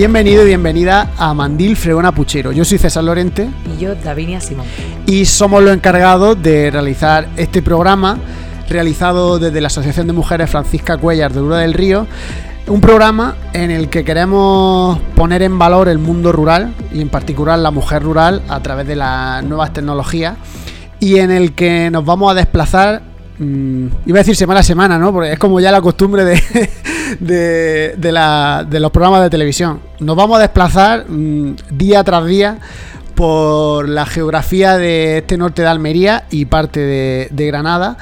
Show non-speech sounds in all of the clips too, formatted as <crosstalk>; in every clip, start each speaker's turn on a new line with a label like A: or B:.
A: Bienvenido y bienvenida a Mandil Fregona Puchero. Yo soy César Lorente.
B: Y yo, Davinia Simón.
A: Y somos los encargados de realizar este programa, realizado desde la Asociación de Mujeres Francisca Cuellar de Ura del Río. Un programa en el que queremos poner en valor el mundo rural y en particular la mujer rural a través de las nuevas tecnologías y en el que nos vamos a desplazar Mm, iba a decir semana a semana, ¿no? Porque es como ya la costumbre de, <laughs> de, los programas de televisión. Nos vamos a desplazar mm, día tras día por la geografía de este norte de Almería y parte de, Granada.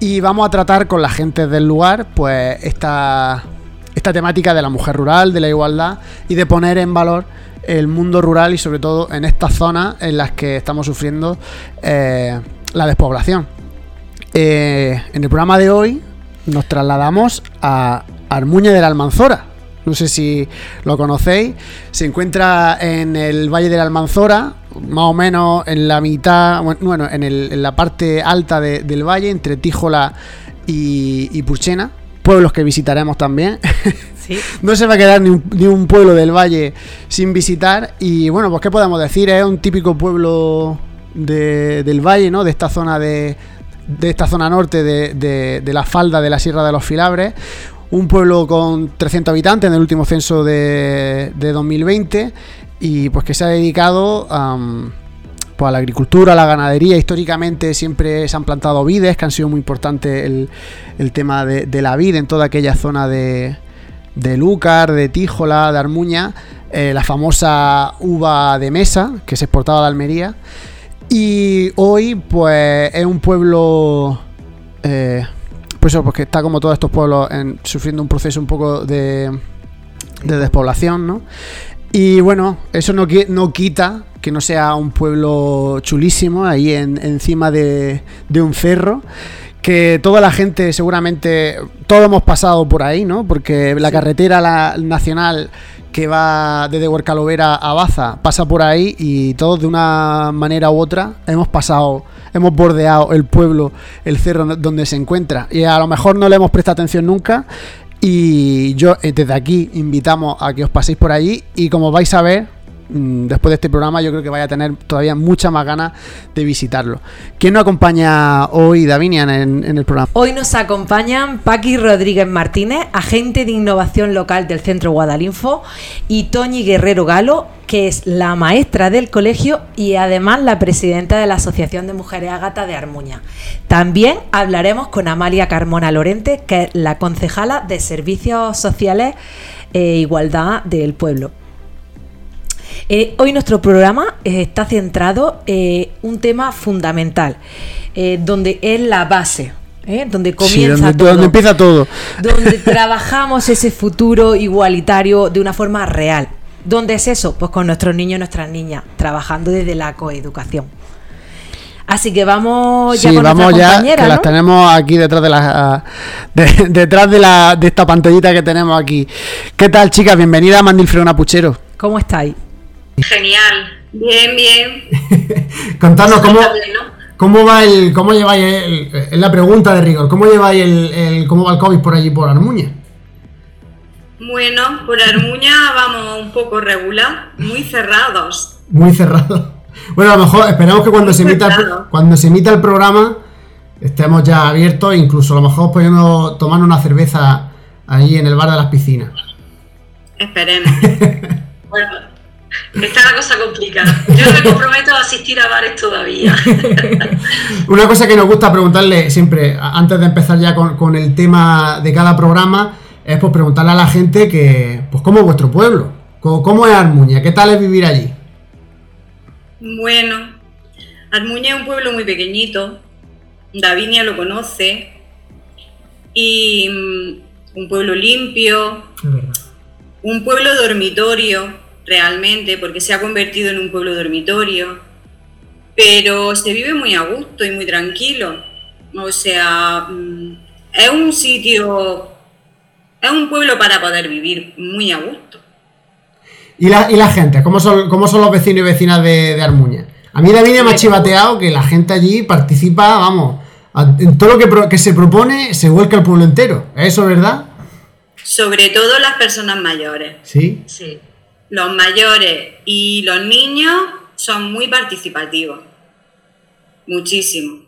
A: Y vamos a tratar con la gente del lugar, pues, esta, esta temática de la mujer rural, de la igualdad y de poner en valor el mundo rural y sobre todo en estas zonas en las que estamos sufriendo eh, la despoblación. Eh, en el programa de hoy nos trasladamos a Armuña de la Almanzora. No sé si lo conocéis. Se encuentra en el Valle de la Almanzora, más o menos en la mitad, bueno, en, la parte alta del valle, entre Tíjola y, Purchena. Pueblos que visitaremos también. <laughs> no se va a quedar ni un, pueblo del valle sin visitar. Y bueno, pues qué podemos decir, es un típico pueblo del valle, ¿no? De esta zona de, de esta zona norte de, la falda de la Sierra de los Filabres. Un pueblo con 300 habitantes en el último censo de, 2020 y pues que se ha dedicado pues, a la agricultura, a la ganadería. Históricamente siempre se han plantado vides, que han sido muy importantes el, tema de, la vid en toda aquella zona de, de Lúcar, de Tíjola, de Armuña. Eh, la famosa uva de mesa que se exportaba de Almería. Y hoy, pues, es un pueblo. Eh, pues eso, porque está como todos estos pueblos sufriendo un proceso un poco de, de despoblación, ¿no? Y bueno, eso no, no quita que no sea un pueblo chulísimo ahí encima de, de un cerro que toda la gente seguramente todos hemos pasado por ahí, ¿no? Porque la carretera la, nacional que va desde Huercalovera a Baza pasa por ahí y todos de una manera u otra hemos pasado, hemos bordeado el pueblo, el cerro donde se encuentra. Y a lo mejor no le hemos prestado atención nunca y yo eh, desde aquí invitamos a que os paséis por allí y como vais a ver después de este programa yo creo que vaya a tener todavía mucha más ganas de visitarlo. ¿Quién nos acompaña hoy, Davinian, en, el programa?
B: Hoy nos acompañan Paqui Rodríguez Martínez, agente de innovación local del Centro Guadalinfo, y Toñi Guerrero Galo, que es la maestra del colegio y además la presidenta de la Asociación de Mujeres Ágata de Armuña. También hablaremos con Amalia Carmona Lorente, que es la concejala de Servicios Sociales e Igualdad del Pueblo. Eh, hoy nuestro programa eh, está centrado en eh, un tema fundamental, donde es la base, donde comienza
A: todo, donde empieza todo.
B: Donde <laughs> trabajamos ese futuro igualitario de una forma real. ¿Dónde es eso? Pues con nuestros niños y nuestras niñas, trabajando desde la coeducación. Así que vamos ya
A: con vamos ya, que las tenemos aquí detrás de la detrás de la de esta pantallita que tenemos aquí. ¿Qué tal, chicas? Bienvenida a Mandil Freona Puchero.
B: ¿Cómo estáis?
C: Genial, bien, bien. <laughs>
A: Contanos cómo, cómo va el, cómo lleváis el, es la pregunta de rigor, cómo lleváis el, cómo va el COVID por allí por Armuña.
C: Bueno, por Armuña vamos un poco regular, muy cerrados.
A: Muy cerrados. Bueno, a lo mejor esperamos que cuando se emita el, cuando se emita el programa estemos ya abiertos, incluso a lo mejor podemos tomar una cerveza ahí en el bar de las piscinas.
C: Esperemos. <laughs> bueno, <laughs> Está la cosa complicada. Yo me comprometo a asistir a bares todavía. <laughs>
A: Una cosa que nos gusta preguntarle siempre, antes de empezar ya con, el tema de cada programa, es pues preguntarle a la gente que, pues cómo es vuestro pueblo, cómo, es Armuña, qué tal es vivir allí.
C: Bueno, Armuña es un pueblo muy pequeñito, Davinia lo conoce, y mm, un pueblo limpio, un pueblo dormitorio realmente, porque se ha convertido en un pueblo dormitorio, pero se vive muy a gusto y muy tranquilo. O sea, mm, es un sitio, es un pueblo para poder vivir muy a gusto.
A: ¿Y la, y la gente? ¿Cómo son, ¿Cómo son los vecinos y vecinas de, de Armuña? A mí David me ha chivateado que la gente allí participa, vamos, en todo lo que, que se propone se vuelca el pueblo entero. ¿Es eso verdad?
C: Sobre todo las personas mayores.
A: Sí.
C: Sí los mayores y los niños son muy participativos. Muchísimo.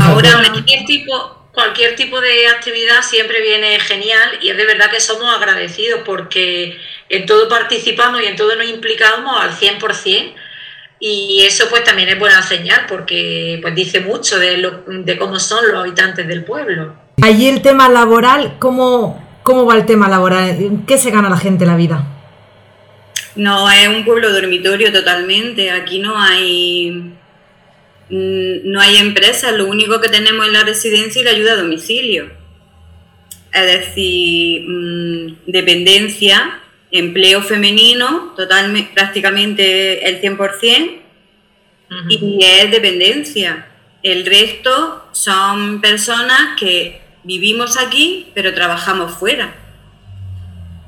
D: Ahora, cualquier tipo, cualquier tipo de actividad siempre viene genial y es de verdad que somos agradecidos porque en todo participamos y en todo nos implicamos al 100% y eso pues también es buena señal porque pues dice mucho de, lo, de cómo son los habitantes del pueblo.
E: Allí el tema laboral, ¿cómo, ¿cómo va el tema laboral? ¿Qué se gana la gente la vida?
C: No, es un pueblo dormitorio totalmente. Aquí no hay mm, no hay empresas, lo único que tenemos es la residencia y la ayuda a domicilio. Es decir, mm, dependencia, empleo femenino, totalmente, prácticamente el 100%, y es dependencia. El resto son personas que vivimos aquí, pero trabajamos fuera.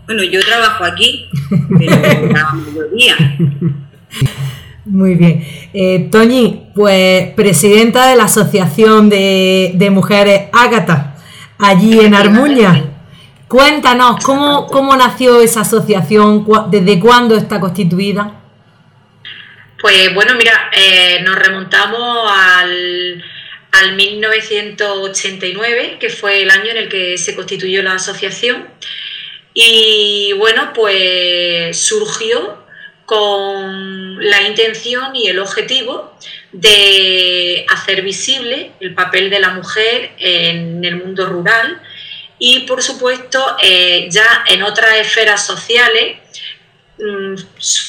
C: Bueno, yo trabajo aquí, <laughs> pero la mayoría.
E: Muy bien. Eh, Toñi, pues presidenta de la Asociación de, Mujeres Ágata, allí en Armuña. Cuéntanos, ¿cómo, ¿cómo nació esa asociación? ¿Desde cuándo está constituida?
D: Pues bueno, mira, eh, nos remontamos al, al 1989, que fue el año en el que se constituyó la asociación. Y bueno, pues surgió con la intención y el objetivo de hacer visible el papel de la mujer en el mundo rural y por supuesto eh, ya en otras esferas sociales mm,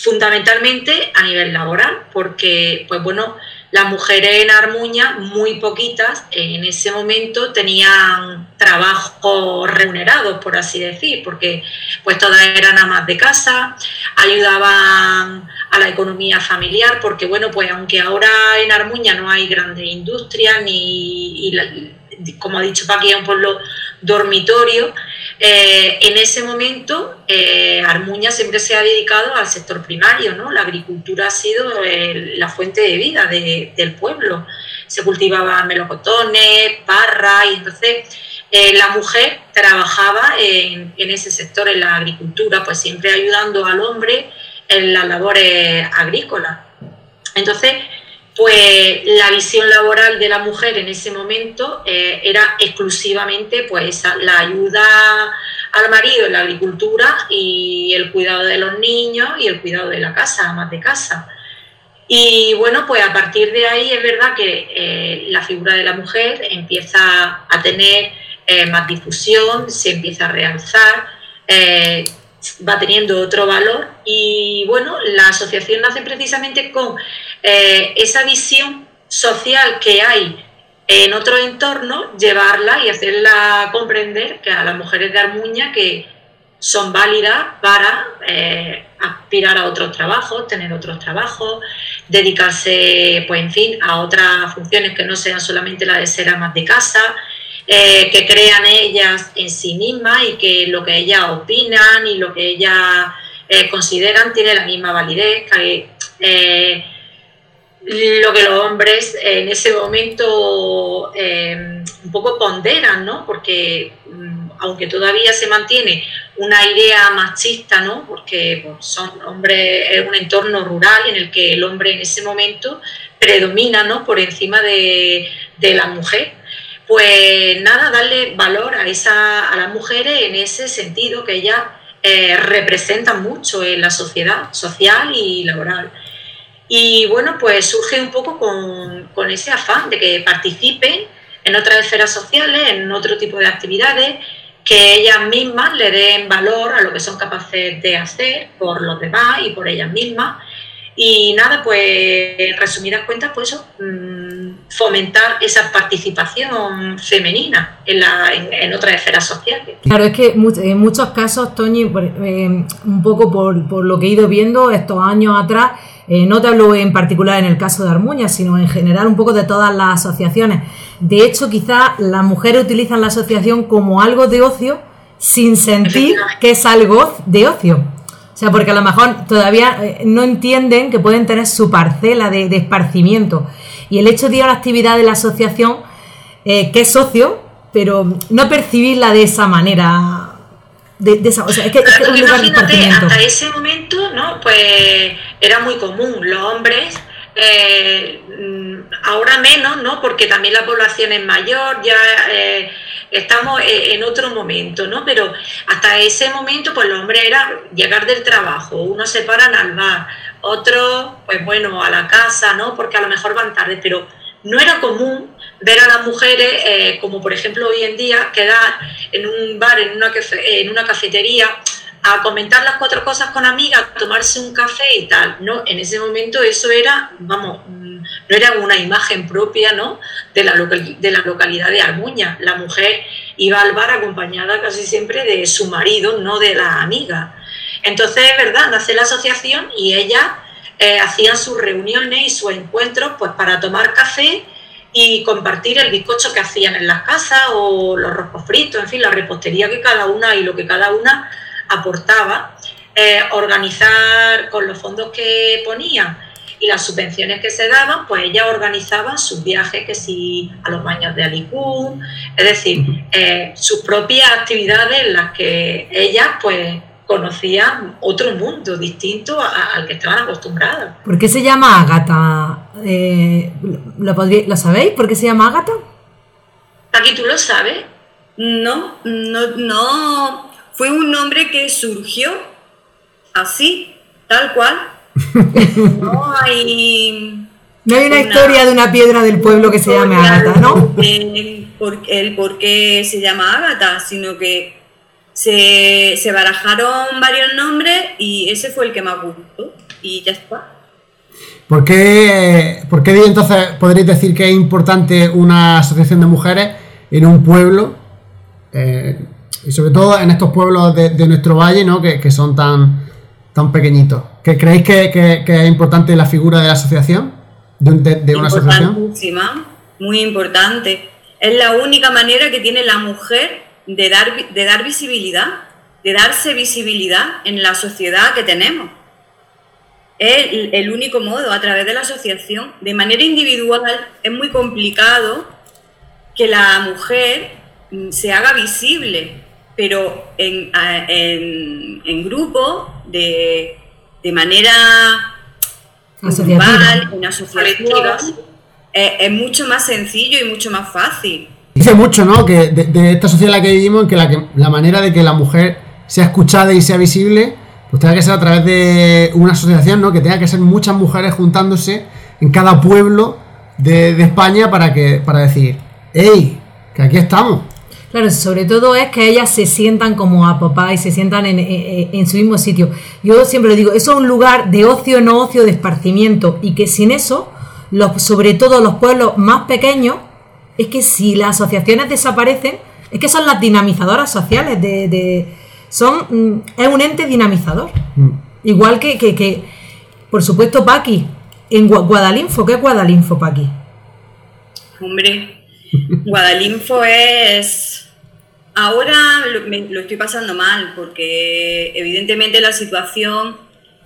D: fundamentalmente a nivel laboral porque pues bueno las mujeres en Armuña, muy poquitas, en ese momento tenían trabajos remunerados, por así decir, porque pues todas eran amas de casa, ayudaban a la economía familiar, porque bueno, pues aunque ahora en Armuña no hay grandes industrias, ni, como ha dicho Paqui, es un pueblo dormitorio, eh, en ese momento, eh, Armuña siempre se ha dedicado al sector primario, ¿no? La agricultura ha sido la fuente de vida del pueblo. Se cultivaban melocotones, parra, y entonces eh, la mujer trabajaba en, en, ese sector, en la agricultura, pues siempre ayudando al hombre en las labores agrícolas. Entonces, pues la visión laboral de la mujer en ese momento eh, era exclusivamente pues la ayuda al marido en la agricultura y el cuidado de los niños y el cuidado de la casa, más de casa. Y bueno, pues a partir de ahí es verdad que eh, la figura de la mujer empieza a tener eh, más difusión, se empieza a realzar, va teniendo otro valor y bueno, la asociación nace precisamente con eh, esa visión social que hay en otro entorno, llevarla y hacerla comprender que a las mujeres de Armuña que son válidas para eh, aspirar a otros trabajos, tener otros trabajos, dedicarse, pues en fin, a otras funciones que no sean solamente la de ser amas de casa, eh, que crean ellas en sí mismas y que lo que ellas opinan y lo que ellas eh, consideran tiene la misma validez que eh, lo que los hombres en ese momento un poco ponderan, ¿no? Porque mm, aunque todavía se mantiene una idea machista, ¿no? Porque pues, son hombres, es un entorno rural en el que el hombre en ese momento predomina, ¿no? Por encima de, de la mujer pues nada, darle valor a, esa, a las mujeres en ese sentido que ellas eh, representan mucho en la sociedad social y laboral. Y bueno, pues surge un poco con, con ese afán de que participen en otras esferas sociales, en otro tipo de actividades, que ellas mismas le den valor a lo que son capaces de hacer por los demás y por ellas mismas. Y nada, pues en resumidas cuentas, pues eso, mm, fomentar esa participación femenina en, la, en, otras esferas sociales.
E: Claro, es que en muchos casos, Toñi, eh, un poco por, por, lo que he ido viendo estos años atrás, eh, no te hablo en particular en el caso de Armuña, sino en general un poco de todas las asociaciones. De hecho, quizás las mujeres utilizan la asociación como algo de ocio sin sentir que es algo de ocio. O sea, porque a lo mejor todavía eh, no entienden que pueden tener su parcela de, esparcimiento. Y el hecho de ir a la actividad de la asociación, eh, que es socio, pero no percibirla de esa manera de, esa, o sea, es que,
D: imagínate, hasta ese momento, ¿no? Pues era muy común, los hombres eh, ahora menos, ¿no? Porque también la población es mayor, ya eh, estamos eh, en otro momento, ¿no? Pero hasta ese momento, pues los hombres era llegar del trabajo, unos se paran al bar, otros, pues bueno, a la casa, ¿no? Porque a lo mejor van tarde, pero no era común ver a las mujeres, como por ejemplo hoy en día, quedar en un bar, en una, en una cafetería, a comentar las cuatro cosas con amigas, tomarse un café y tal, ¿no? En ese momento eso era, vamos, mm, no era una imagen propia, ¿no? De la, de la localidad de Armuña. La mujer iba al bar acompañada casi siempre de su marido, no de la amiga. Entonces, es verdad, nace la asociación y ellas eh, hacían sus reuniones y sus encuentros pues para tomar café y compartir el bizcocho que hacían en las casas o los roscos fritos, en fin, la repostería que cada una y lo que cada una aportaba, eh, organizar con los fondos que ponía y las subvenciones que se daban, pues ella organizaba sus viajes, que si a los baños de Alicún, es decir, eh, sus propias actividades en las que ellas pues conocían otro mundo distinto al que estaban acostumbradas.
E: ¿Por qué se llama Ágata? Eh, ¿lo, sabéis? ¿Por qué se llama Ágata?
C: Aquí tú lo sabes. No, no, no, fue un nombre que surgió así, tal cual. <laughs>
E: no hay... No hay una, historia de una piedra del pueblo que se llame Ágata, ¿no?
C: El por, qué se llama Ágata, sino que se, se, barajaron varios nombres y ese fue el que más gustó y ya está.
A: ¿Por qué, por qué entonces podréis decir que es importante una asociación de mujeres en un pueblo? Eh, y sobre todo en estos pueblos de, nuestro valle, ¿no? Que, son tan, tan pequeñitos. ¿Que ¿Creéis que, es importante la figura de la asociación? ¿De, una asociación?
C: Muy importante. Es la única manera que tiene la mujer de dar, de dar visibilidad, de darse visibilidad en la sociedad que tenemos. Es el, el único modo, a través de la asociación. De manera individual es muy complicado que la mujer mm, se haga visible pero en, en, grupo, de, de manera grupal, en asociativas, es, mucho más sencillo y mucho más fácil.
A: Dice mucho, ¿no? Que de, esta sociedad en la que vivimos, que la, que la manera de que la mujer sea escuchada y sea visible, pues tenga que ser a través de una asociación, ¿no? Que tenga que ser muchas mujeres juntándose en cada pueblo de, España para que para decir, ¡Ey! Que aquí estamos.
E: Claro, sobre todo es que ellas se sientan como a papá y se sientan en, su mismo sitio. Yo siempre digo, eso es un lugar de ocio, no ocio, de esparcimiento. Y que sin eso, los, sobre todo los pueblos más pequeños, es que si las asociaciones desaparecen, es que son las dinamizadoras sociales. De, son, mm, es un ente dinamizador. Mm. Igual que, que, que, por supuesto, Paqui. En Guadalinfo, ¿qué es Guadalinfo, Paqui?
C: Hombre, Guadalinfo <laughs> es Ahora lo, estoy pasando mal porque evidentemente la situación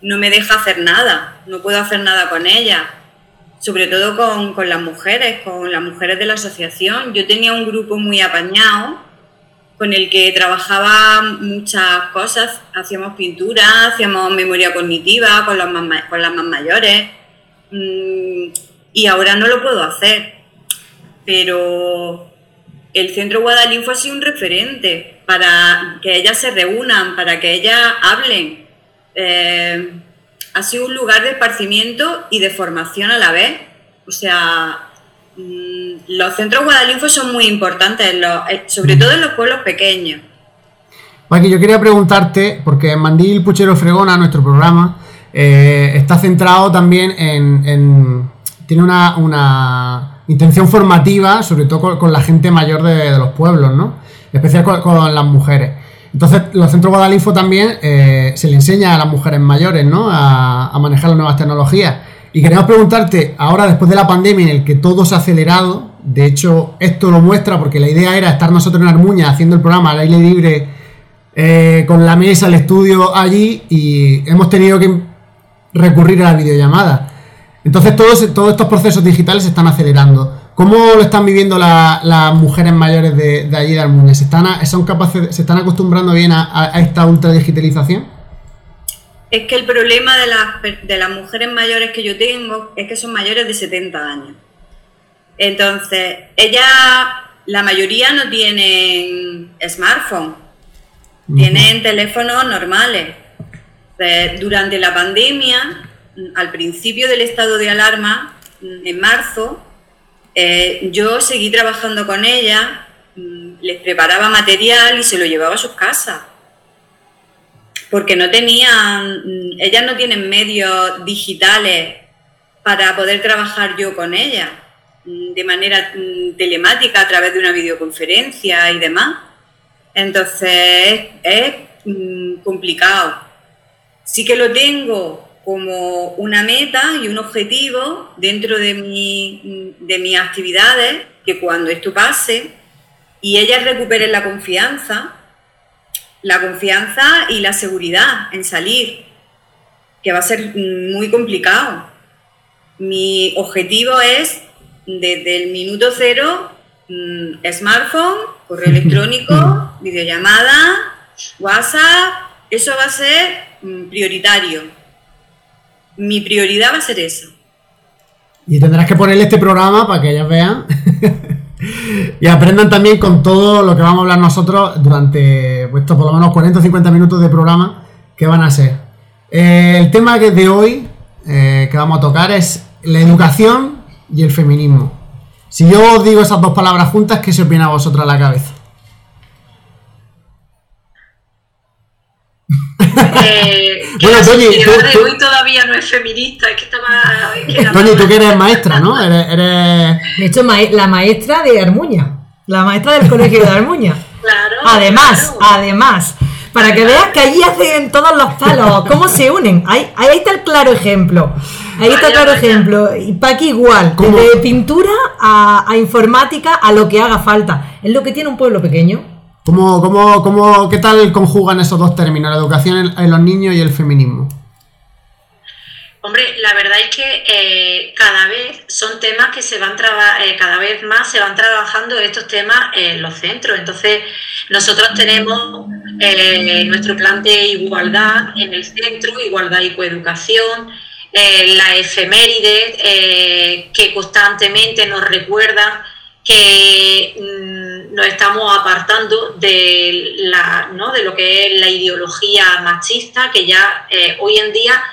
C: no me deja hacer nada, no puedo hacer nada con ella, sobre todo con, las mujeres, con las mujeres de la asociación. Yo tenía un grupo muy apañado con el que trabajaba muchas cosas, hacíamos pintura, hacíamos memoria cognitiva con, las más, con las más mayores mm, y ahora no lo puedo hacer, pero el Centro Guadalinfo ha sido un referente para que ellas se reúnan, para que ellas hablen. Eh, ha sido un lugar de esparcimiento y de formación a la vez. O sea, mm, los centros Guadalinfo son muy importantes, eh, sobre todo en los pueblos pequeños.
A: Maki, yo quería preguntarte, porque Mandil Puchero Fregona, nuestro programa, eh, está centrado también en, tiene una, intención formativa, sobre todo con, la gente mayor de, los pueblos, ¿no? Especial con, las mujeres. Entonces, los centros Guadalinfo también eh, se le enseña a las mujeres mayores, ¿no? A, manejar las nuevas tecnologías. Y queremos preguntarte, ahora después de la pandemia en el que todo se ha acelerado, de hecho, esto lo muestra porque la idea era estar nosotros en Armuña haciendo el programa al aire libre eh, con la mesa, el estudio allí y hemos tenido que recurrir a la videollamada. Entonces todos, todos estos procesos digitales se están acelerando. ¿Cómo lo están viviendo las mujeres mayores de, allí de Almuña? ¿Se están, son capaces, ¿Se están acostumbrando bien a, esta ultra digitalización?
C: Es que el problema de las, de las mujeres mayores que yo tengo es que son mayores de 70 años. Entonces, ellas, la mayoría no tienen smartphone, tienen teléfonos normales. durante la pandemia, al principio del estado de alarma, en marzo, eh, yo seguí trabajando con ella, mm, les preparaba material y se lo llevaba a sus casas. Porque no tenían, mm, ellas no tienen medios digitales para poder trabajar yo con ella mm, de manera telemática a través de una videoconferencia y demás. Entonces es complicado. Sí que lo tengo como una meta y un objetivo dentro de, mi, de mis actividades, que cuando esto pase y ellas recuperen la confianza, la confianza y la seguridad en salir, que va a ser muy complicado. Mi objetivo es, desde el minuto cero, mm, smartphone, correo <laughs> electrónico, videollamada, WhatsApp, eso va a ser mm, prioritario mi prioridad va a ser eso.
A: Y tendrás que ponerle este programa para que ellas vean <laughs> y aprendan también con todo lo que vamos a hablar nosotros durante pues, estos por lo menos 40 o 50 minutos de programa que van a ser. Eh, el tema de hoy eh, que vamos a tocar es la educación y el feminismo. Si yo os digo esas dos palabras juntas, ¿qué se viene a vosotros a la cabeza?
D: Eh, bueno, tú, hoy todavía no es feminista, es que estaba...
A: Toñi, tú que eres <laughs> maestra, ¿no? Eres,
E: De hecho, la maestra de Armuña, la maestra del colegio de Armuña.
D: Claro.
E: Además, además, para que veas que allí hacen todos los palos, cómo se unen. Ahí, ahí está el claro ejemplo. Ahí está el claro ejemplo. Y Paqui igual, de pintura a, a informática a lo que haga falta. Es lo que tiene un pueblo pequeño.
A: ¿Cómo, cómo, cómo, ¿Qué tal conjugan esos dos términos, la educación en, los niños y el feminismo?
D: Hombre, la verdad es que eh, cada vez son temas que se van eh, cada vez más se van trabajando estos temas en los centros. Entonces, nosotros tenemos eh, nuestro plan de igualdad en el centro, igualdad y coeducación, la efeméride que constantemente nos recuerda que mm, nos estamos apartando de, la, ¿no? de lo que es la ideología machista, que ya eh, hoy en día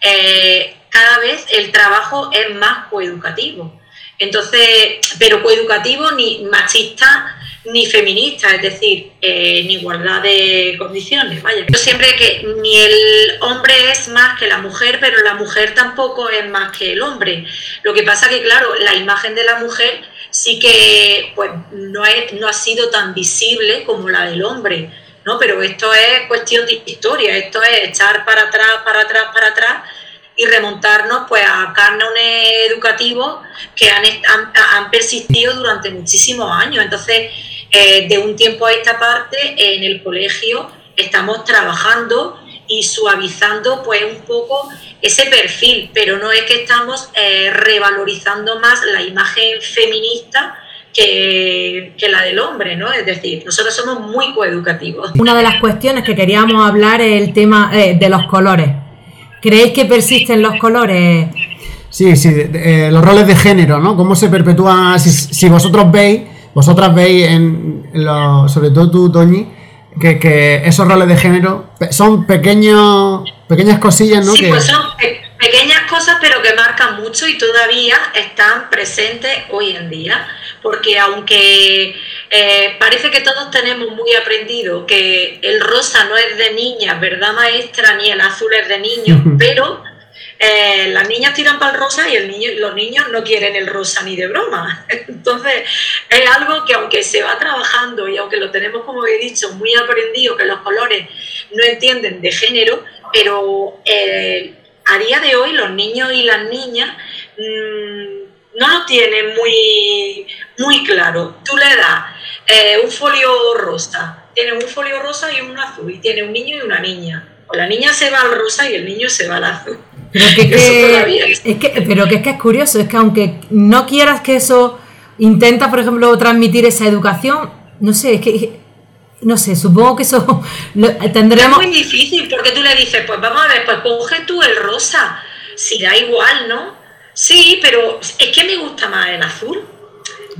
D: eh, cada vez el trabajo es más coeducativo. Entonces, pero coeducativo ni machista ni feminista, es decir, eh, en igualdad de condiciones. Vaya. Yo siempre que ni el hombre es más que la mujer, pero la mujer tampoco es más que el hombre. Lo que pasa que, claro, la imagen de la mujer sí que pues, no, es, no ha sido tan visible como la del hombre, ¿no? Pero esto es cuestión de historia, esto es echar para atrás, para atrás, para atrás y remontarnos pues a cánones educativos que han, han, persistido durante muchísimos años. Entonces, eh, de un tiempo a esta parte, en el colegio estamos trabajando y suavizando pues un poco ese perfil, pero no es que estamos eh, revalorizando más la imagen feminista que, la del hombre, ¿no? Es decir, nosotros somos muy coeducativos.
E: Una de las cuestiones que queríamos hablar es el tema eh, de los colores. ¿Creéis que persisten los colores?
A: Sí, sí, eh, los roles de género, ¿no? ¿Cómo se perpetúan? Si, vosotros veis, vosotras veis, en, sobre todo tú, Toñi, que, esos roles de género son pequeños, pequeñas cosillas, ¿no?
D: Sí, pues son pequeñas cosas, pero que marcan mucho y todavía están presentes hoy en día. Porque aunque eh, parece que todos tenemos muy aprendido que el rosa no es de niña, ¿verdad, maestra? Ni el azul es de niño, pero eh, las niñas tiran para el rosa y el niño, los niños no quieren el rosa ni de broma. <laughs> Entonces, es algo que aunque se va trabajando y aunque lo tenemos, como he dicho, muy aprendido, que los colores no entienden de género, pero eh, a día de hoy los niños y las niñas mm, no lo tienen muy, muy claro. Tú le das eh, un folio rosa, tiene un folio rosa y un azul, y tiene un niño y una niña. O la niña se va al rosa y el niño se va al azul.
E: Pero que, es que, pero que es que es curioso, es que aunque no quieras que eso intenta, por ejemplo, transmitir esa educación. No sé, es que no sé, supongo que eso <laughs> tendremos...
D: Es muy difícil porque tú le dices, pues vamos a ver, pues coge tú el rosa, si da igual, ¿no? Sí, pero es que me gusta más el azul.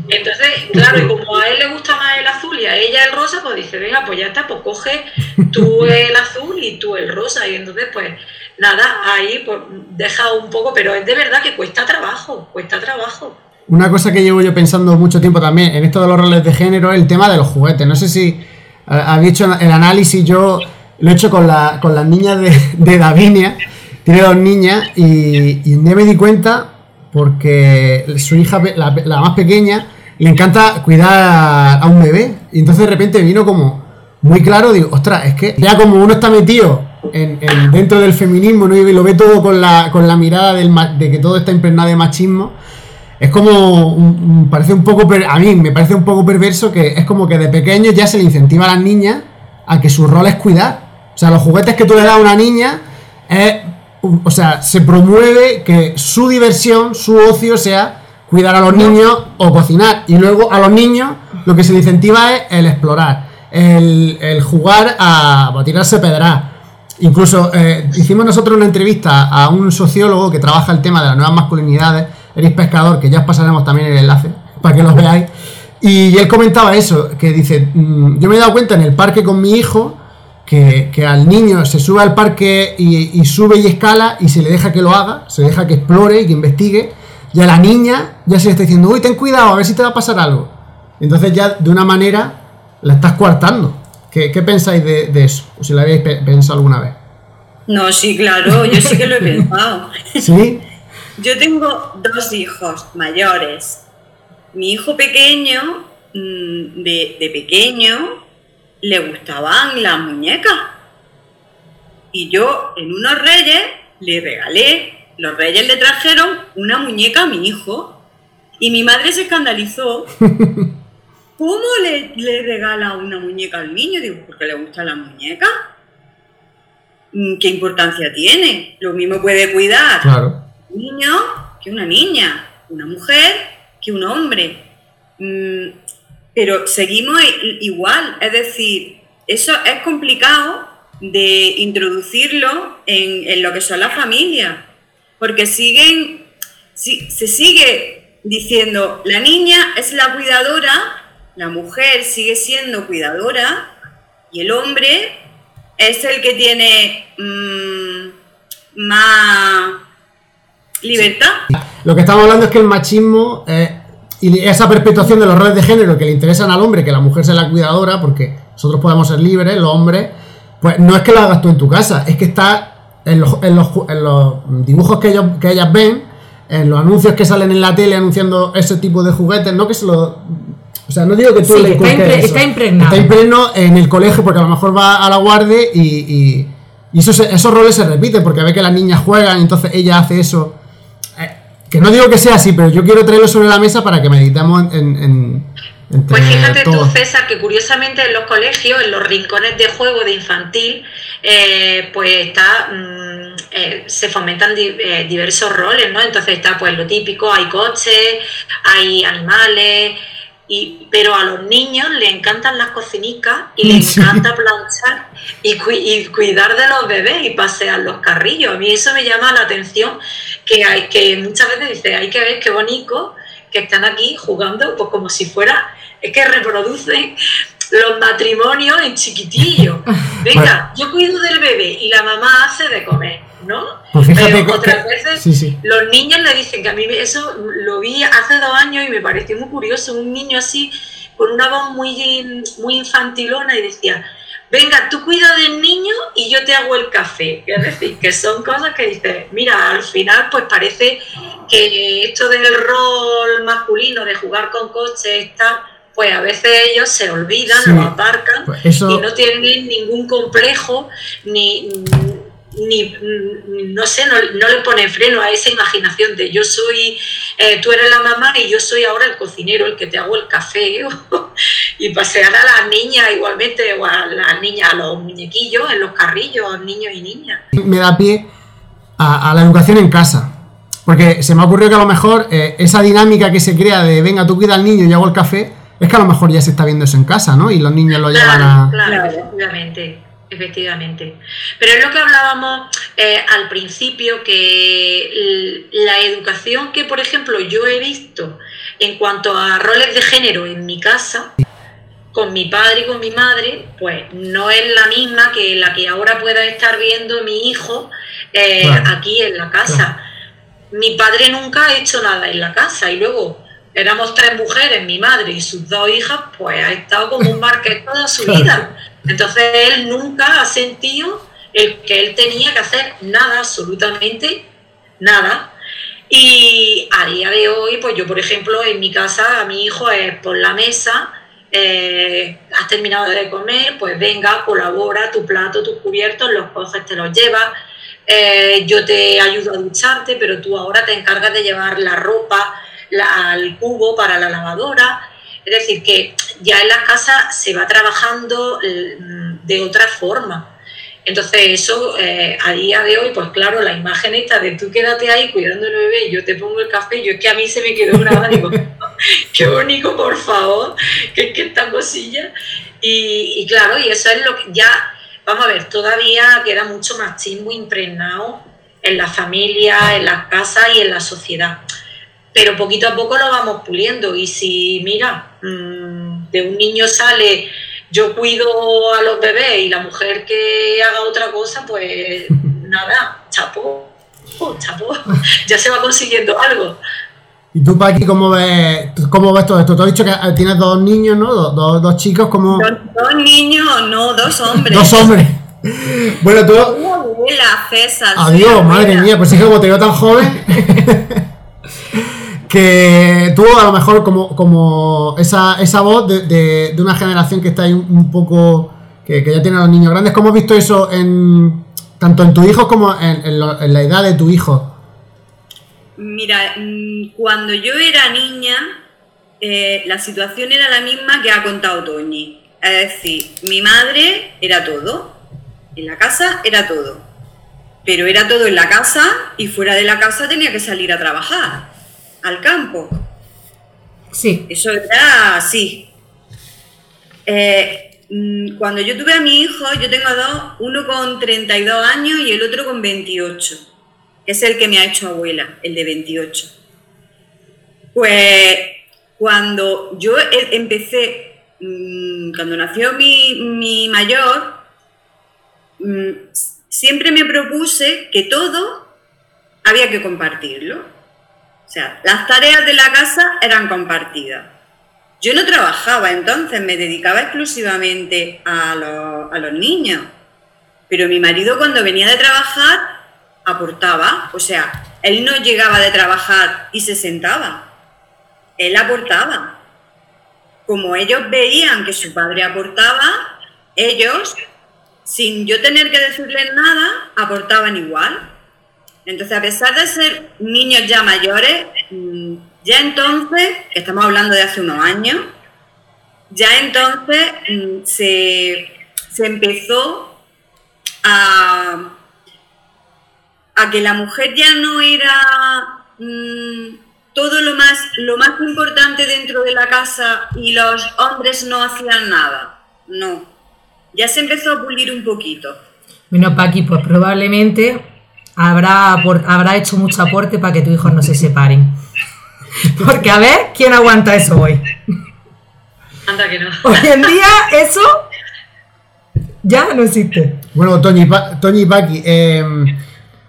D: Entonces, claro, y como a él le gusta más el azul y a ella el rosa, pues dice, venga, pues ya está, pues coge tú el azul y tú el rosa. Y entonces, pues nada, ahí pues deja un poco, pero es de verdad que cuesta trabajo, cuesta trabajo.
A: Una cosa que llevo yo pensando mucho tiempo también en esto de los roles de género es el tema de los juguetes. No sé si había hecho el análisis, yo lo he hecho con, la, con las niñas de, de Davinia, tiene dos niñas, y, y me di cuenta, porque su hija, la, más pequeña, le encanta cuidar a un bebé, y entonces de repente vino como muy claro, digo, ostras, es que ya como uno está metido en, dentro del feminismo ¿no? y lo ve todo con la, con la mirada del, de que todo está impregnado de machismo, es como, parece un poco, a mí me parece un poco perverso que es como que de pequeño ya se le incentiva a las niñas a que su rol es cuidar. O sea, los juguetes que tú le das a una niña es, o sea, se promueve que su diversión, su ocio sea cuidar a los niños o cocinar. Y luego a los niños lo que se le incentiva es el explorar, el, jugar a, a tirarse pedras. Incluso eh, hicimos nosotros una entrevista a un sociólogo que trabaja el tema de las nuevas masculinidades Eres Pescador, que ya os pasaremos también el enlace para que los veáis. Y él comentaba eso, que dice, mm, yo me he dado cuenta en el parque con mi hijo que, al niño se sube al parque y, sube y escala y se le deja que lo haga, se deja que explore y que investigue, y a la niña ya se le está diciendo, uy, ten cuidado, a ver si te va a pasar algo. Entonces ya de una manera la estás coartando. ¿Qué, pensáis de, de, eso? O si lo habéis pensado alguna vez.
C: No, sí, claro, yo sí que lo he pensado. <laughs>
A: ¿Sí?
C: Yo tengo dos hijos mayores. Mi hijo pequeño, mm, de, pequeño, le gustaban las muñecas. Y yo en unos reyes le regalé, los reyes le trajeron una muñeca a mi hijo. Y mi madre se escandalizó. <laughs> ¿Cómo le, le regala una muñeca al niño? Digo, porque le gusta la muñeca. Mm, ¿Qué importancia tiene? Lo mismo puede cuidar
A: claro
C: niño que una niña, una mujer que un hombre. Mm, pero seguimos igual, es decir, eso es complicado de introducirlo en, lo que son las familias, porque siguen, se sigue diciendo, la niña es la cuidadora, la mujer sigue siendo cuidadora y el hombre es el que tiene mm, más Libertad.
A: Lo que estamos hablando es que el machismo eh, y esa perpetuación de los roles de género que le interesan al hombre, que la mujer sea la cuidadora, porque nosotros podemos ser libres, los hombres, pues no es que lo hagas tú en tu casa, es que está en los, dibujos que, que ellas ven, en los anuncios que salen en la tele anunciando ese tipo de juguetes, no que se lo o sea, no digo que tú
E: le está, está, impregnado.
A: Está impregnado en el colegio porque a lo mejor va a la guardia y, y, esos, esos roles se repiten porque ve que las niñas juegan y entonces ella hace eso que no digo que sea así, pero yo quiero traerlo sobre la mesa para que meditemos en...
D: pues fíjate tú, César, que curiosamente en los colegios, en los rincones de juego de infantil, eh, pues está... Mm, eh, se fomentan eh, diversos roles, ¿no? Entonces está pues lo típico, hay coches, hay animales, y, pero a los niños les encantan las cocinicas y <laughs> les encanta planchar y, cuidar de los bebés y pasear los carrillos. A mí eso me llama la atención, que, hay, que muchas veces dice, hay que ver qué bonito que están aquí jugando, pues como si fuera, es que reproducen los matrimonios en chiquitillo. <laughs> Venga, yo cuido del bebé y la mamá hace de comer. ¿No?
A: Pues fíjate
D: Pero otras veces los niños le dicen que a mí eso lo vi hace dos años y me pareció muy curioso, un niño así con una voz muy, muy infantilona y decía, venga, tú cuida del niño y yo te hago el café. Es decir, que son cosas que dices, mira, al final pues parece que esto del rol masculino de jugar con coches está pues a veces ellos se olvidan, lo aparcan pues y no tienen ningún complejo ni ni, no sé, no, le pone freno a esa imaginación de yo soy, eh, tú eres la mamá y yo soy ahora el cocinero, el que te hago el café, <laughs> y pasear a las niñas igualmente, o a las niñas, a los muñequillos, en los carrillos, niños y niñas.
A: Me da pie a, la educación en casa. Porque se me ha ocurrido que a lo mejor eh, esa dinámica que se crea de venga, tú cuida al niño y hago el café, es que a lo mejor ya se está viendo eso en casa, ¿no? Y los niños lo llevan a.
D: Claro, efectivamente. Efectivamente. Pero es lo que hablábamos eh, al principio, que la educación que, por ejemplo, yo he visto en cuanto a roles de género en mi casa, con mi padre y con mi madre, pues no es la misma que la que ahora pueda estar viendo mi hijo eh, aquí en la casa. Mi padre nunca ha hecho nada en la casa y luego éramos tres mujeres, mi madre y sus dos hijas, pues ha estado como un marqués toda su vida. Entonces él nunca ha sentido el que él tenía que hacer nada, absolutamente nada. Y a día de hoy, pues yo, por ejemplo, en mi casa, a mi hijo es por la mesa, eh, has terminado de comer, pues venga, colabora, tu plato, tus cubiertos, los coges, te los llevas. Eh, yo te ayudo a ducharte, pero tú ahora te encargas de llevar la ropa al cubo para la lavadora. Es decir, que ya en la casa se va trabajando mm, de otra forma. Entonces eso eh, a día de hoy, pues claro, la imagen esta de tú quédate ahí cuidando al bebé y yo te pongo el café, yo es que a mí se me quedó grabada, <laughs> digo, qué bonito, por favor, que es que esta cosilla. Y, claro, y eso es lo que ya, vamos a ver, todavía queda mucho machismo impregnado en la familia, en las casas y en la sociedad pero poquito a poco lo vamos puliendo. Y si, mira, mm, de un niño sale, yo cuido a los bebés y la mujer que haga otra cosa, pues <laughs> nada, chapo, chapo, ya se va consiguiendo algo.
A: ¿Y tú, Paqui, cómo ves, cómo ves todo esto? Tú has dicho que tienes dos niños, ¿no? Dos, dos, chicos, como...
C: Dos, niños, no, dos hombres.
A: dos hombres. <laughs> Bueno, tú...
C: César.
A: Adiós, madre mía, pues es que como te veo tan joven... <laughs> que tú a lo mejor como, como esa, esa voz de, de, una generación que está ahí un, poco, que, ya tiene a los niños grandes, ¿cómo has visto eso en tanto en tu hijo como en, la edad de tu hijo?
C: Mira, mm, cuando yo era niña, eh, la situación era la misma que ha contado Toñi. Es decir, mi madre era todo, en la casa era todo, pero era todo en la casa y fuera de la casa tenía que salir a trabajar al campo.
E: Sí.
C: Eso era así. Eh, mm, cuando yo tuve a mi hijo, yo tengo dos, uno con 32 años y el otro con 28, que es el que me ha hecho abuela, el de 28. Pues cuando yo e, empecé, mm, cuando nació mi, mayor, mm, siempre me propuse que todo había que compartirlo. O sea, las tareas de la casa eran compartidas. Yo no trabajaba entonces, me dedicaba exclusivamente a los, niños. Pero mi marido cuando venía de trabajar aportaba. O sea, él no llegaba de trabajar y se sentaba. Él aportaba. Como ellos veían que su padre aportaba, ellos, sin yo tener que decirles nada, aportaban igual. Entonces, a pesar de ser niños ya mayores, mm, ya entonces, estamos hablando de hace unos años, ya entonces mm, se, empezó a, a, que la mujer ya no era mm, todo lo más, lo más importante dentro de la casa y los hombres no hacían nada. No. Ya se empezó a pulir un poquito.
E: Bueno, Paqui, pues probablemente habrá, habrá hecho mucho aporte para que tus hijos no se separen. <laughs> Porque a ver, ¿quién aguanta eso hoy?
C: Anda que no.
E: Hoy en día eso ya no existe.
A: Bueno, Toñi, y Paqui, em,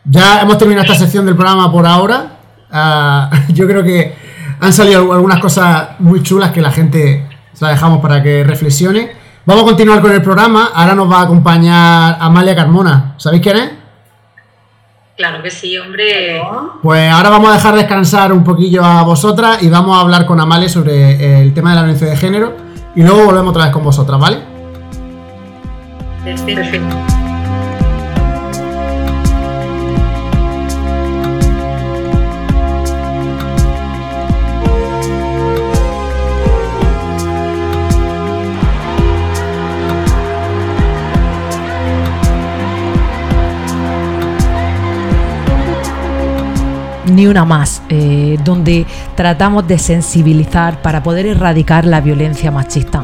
A: ya hemos terminado esta sección del programa por ahora. Ah, <laughs> yo creo que han salido algunas cosas muy chulas que la gente se la dejamos para que reflexione. Vamos a continuar con el programa. Ahora nos va a acompañar Amalia Carmona. ¿Sabéis quién es?
D: Claro que sí, hombre.
A: Pues ahora vamos a dejar descansar un poquillo a vosotras y vamos a hablar con Amale sobre el tema de la violencia de género y luego volvemos otra vez con vosotras, ¿vale?
D: Perfecto.
E: Ni Una Más, eh, donde tratamos de sensibilizar para poder erradicar la violencia machista.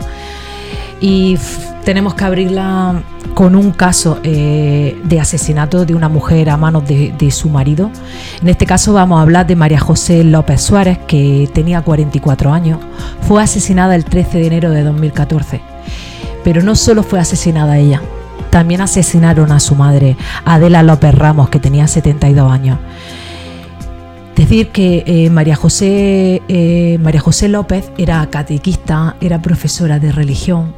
E: Y tenemos que abrirla con un caso eh, de asesinato de una mujer a manos de, su marido. En este caso vamos a hablar de María José López Suárez, que tenía 44 años. Fue asesinada el 13 de enero de 2014. Pero no solo fue asesinada ella, también asesinaron a su madre, Adela López Ramos, que tenía 72 años. Decir que eh, María, José, eh, María José López era catequista, era profesora de religión.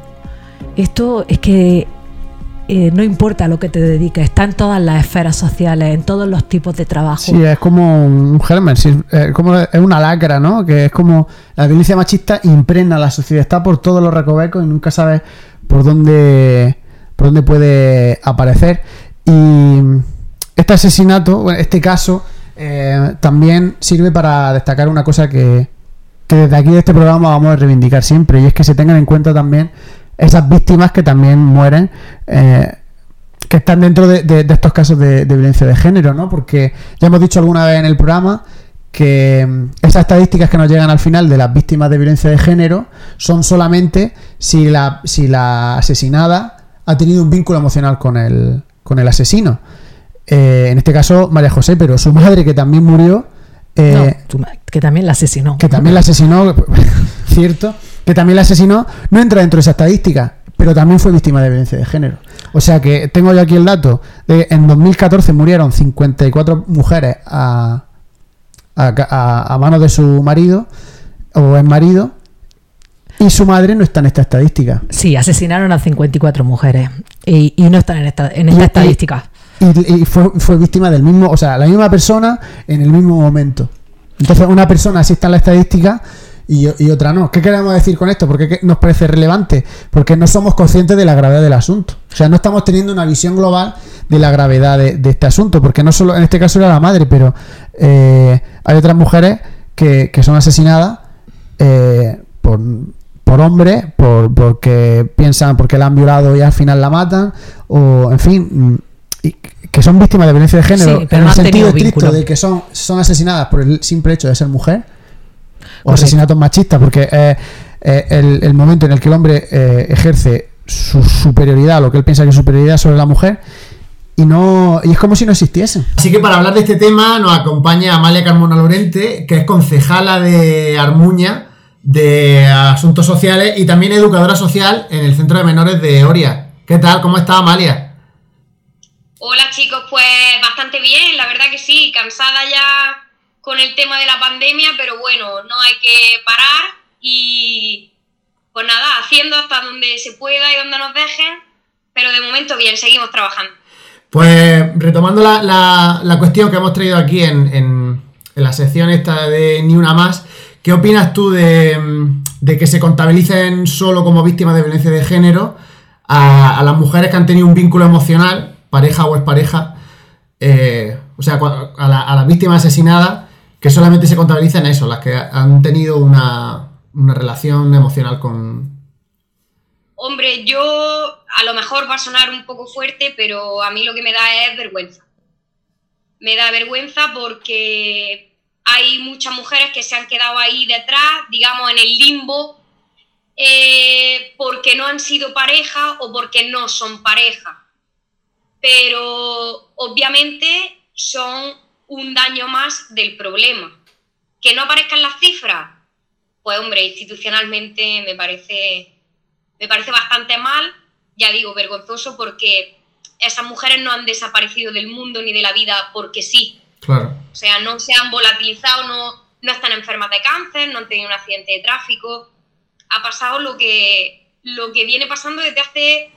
E: Esto es que eh, no importa lo que te dediques, está en todas las esferas sociales, en todos los tipos de trabajo.
A: Sí, es como un germen, es, como, es una lacra, ¿no? Que es como la violencia machista impregna la sociedad, está por todos los recovecos y nunca sabes por dónde por dónde puede aparecer. Y este asesinato, este caso, eh, también sirve para destacar una cosa que, desde aquí de este programa vamos a reivindicar siempre, y es que se tengan en cuenta también esas víctimas que también mueren. Eh, que están dentro de, estos casos de, violencia de género, ¿no? Porque ya hemos dicho alguna vez en el programa que mm, esas estadísticas que nos llegan al final de las víctimas de violencia de género son solamente si la, si la asesinada ha tenido un vínculo emocional con el, con el asesino. Eh, en este caso, María José, pero su madre, que también murió.
E: Eh, que también la asesinó.
A: Que también la asesinó, <laughs> cierto. Que también la asesinó, no entra dentro de esa estadística, pero también fue víctima de violencia de género. O sea que tengo yo aquí el dato de en 2014 murieron 54 mujeres a, a, a manos de su marido o en marido y su madre no está en esta estadística.
E: Sí, asesinaron a 54 mujeres y, no están en esta, en esta estadística.
A: Y, fue, víctima del mismo, o sea, la misma persona en el mismo momento. Entonces, una persona sí está la estadística y, otra no. ¿Qué queremos decir con esto? ¿Por qué nos parece relevante? Porque no somos conscientes de la gravedad del asunto. O sea, no estamos teniendo una visión global de la gravedad de, este asunto. Porque no solo, en este caso era la madre, pero eh, hay otras mujeres que, son asesinadas eh, por por hombre, por, porque piensan porque la han violado y al final la matan, o en fin, y que son víctimas de violencia de género, pero en el sentido estricto de que son, son asesinadas por el simple hecho de ser mujer, o asesinatos machistas, porque eh, el, el, momento en el que el hombre eh, ejerce su superioridad, lo que él piensa que es superioridad sobre la mujer, y no y es como si no existiese. Así que para hablar de este tema nos acompaña Amalia Carmona Lorente, que es concejala de Armuña de Asuntos Sociales y también educadora social en el Centro de Menores de Oria. ¿Qué tal? ¿Cómo está Amalia?
F: Hola chicos, pues bastante bien, la verdad que sí, cansada ya con el tema de la pandemia, pero bueno, no hay que parar y pues nada, haciendo hasta donde se pueda y donde nos dejen, pero de momento bien, seguimos trabajando.
A: Pues retomando la, cuestión que hemos traído aquí en, en la sección esta de Ni Una Más, ¿Qué opinas tú de, que se contabilicen solo como víctimas de violencia de género a, las mujeres que han tenido un vínculo emocional, pareja o expareja, eh, o sea, a, la, las víctimas asesinadas, que solamente se contabilicen eso, las que han tenido una, una relación emocional con...
F: Hombre, yo a lo mejor va a sonar un poco fuerte, pero a mí lo que me da es vergüenza. Me da vergüenza porque hay muchas mujeres que se han quedado ahí detrás, digamos, en el limbo, eh, porque no han sido pareja o porque no son pareja. Pero obviamente son un daño más del problema. Que no aparezcan las cifras, pues hombre, institucionalmente me parece, me parece bastante mal, ya digo, vergonzoso, porque esas mujeres no han desaparecido del mundo ni de la vida porque sí.
A: Claro.
F: O sea, no se han volatilizado, no, no están enfermas de cáncer, no han tenido un accidente de tráfico. Ha pasado lo que, lo que viene pasando desde hace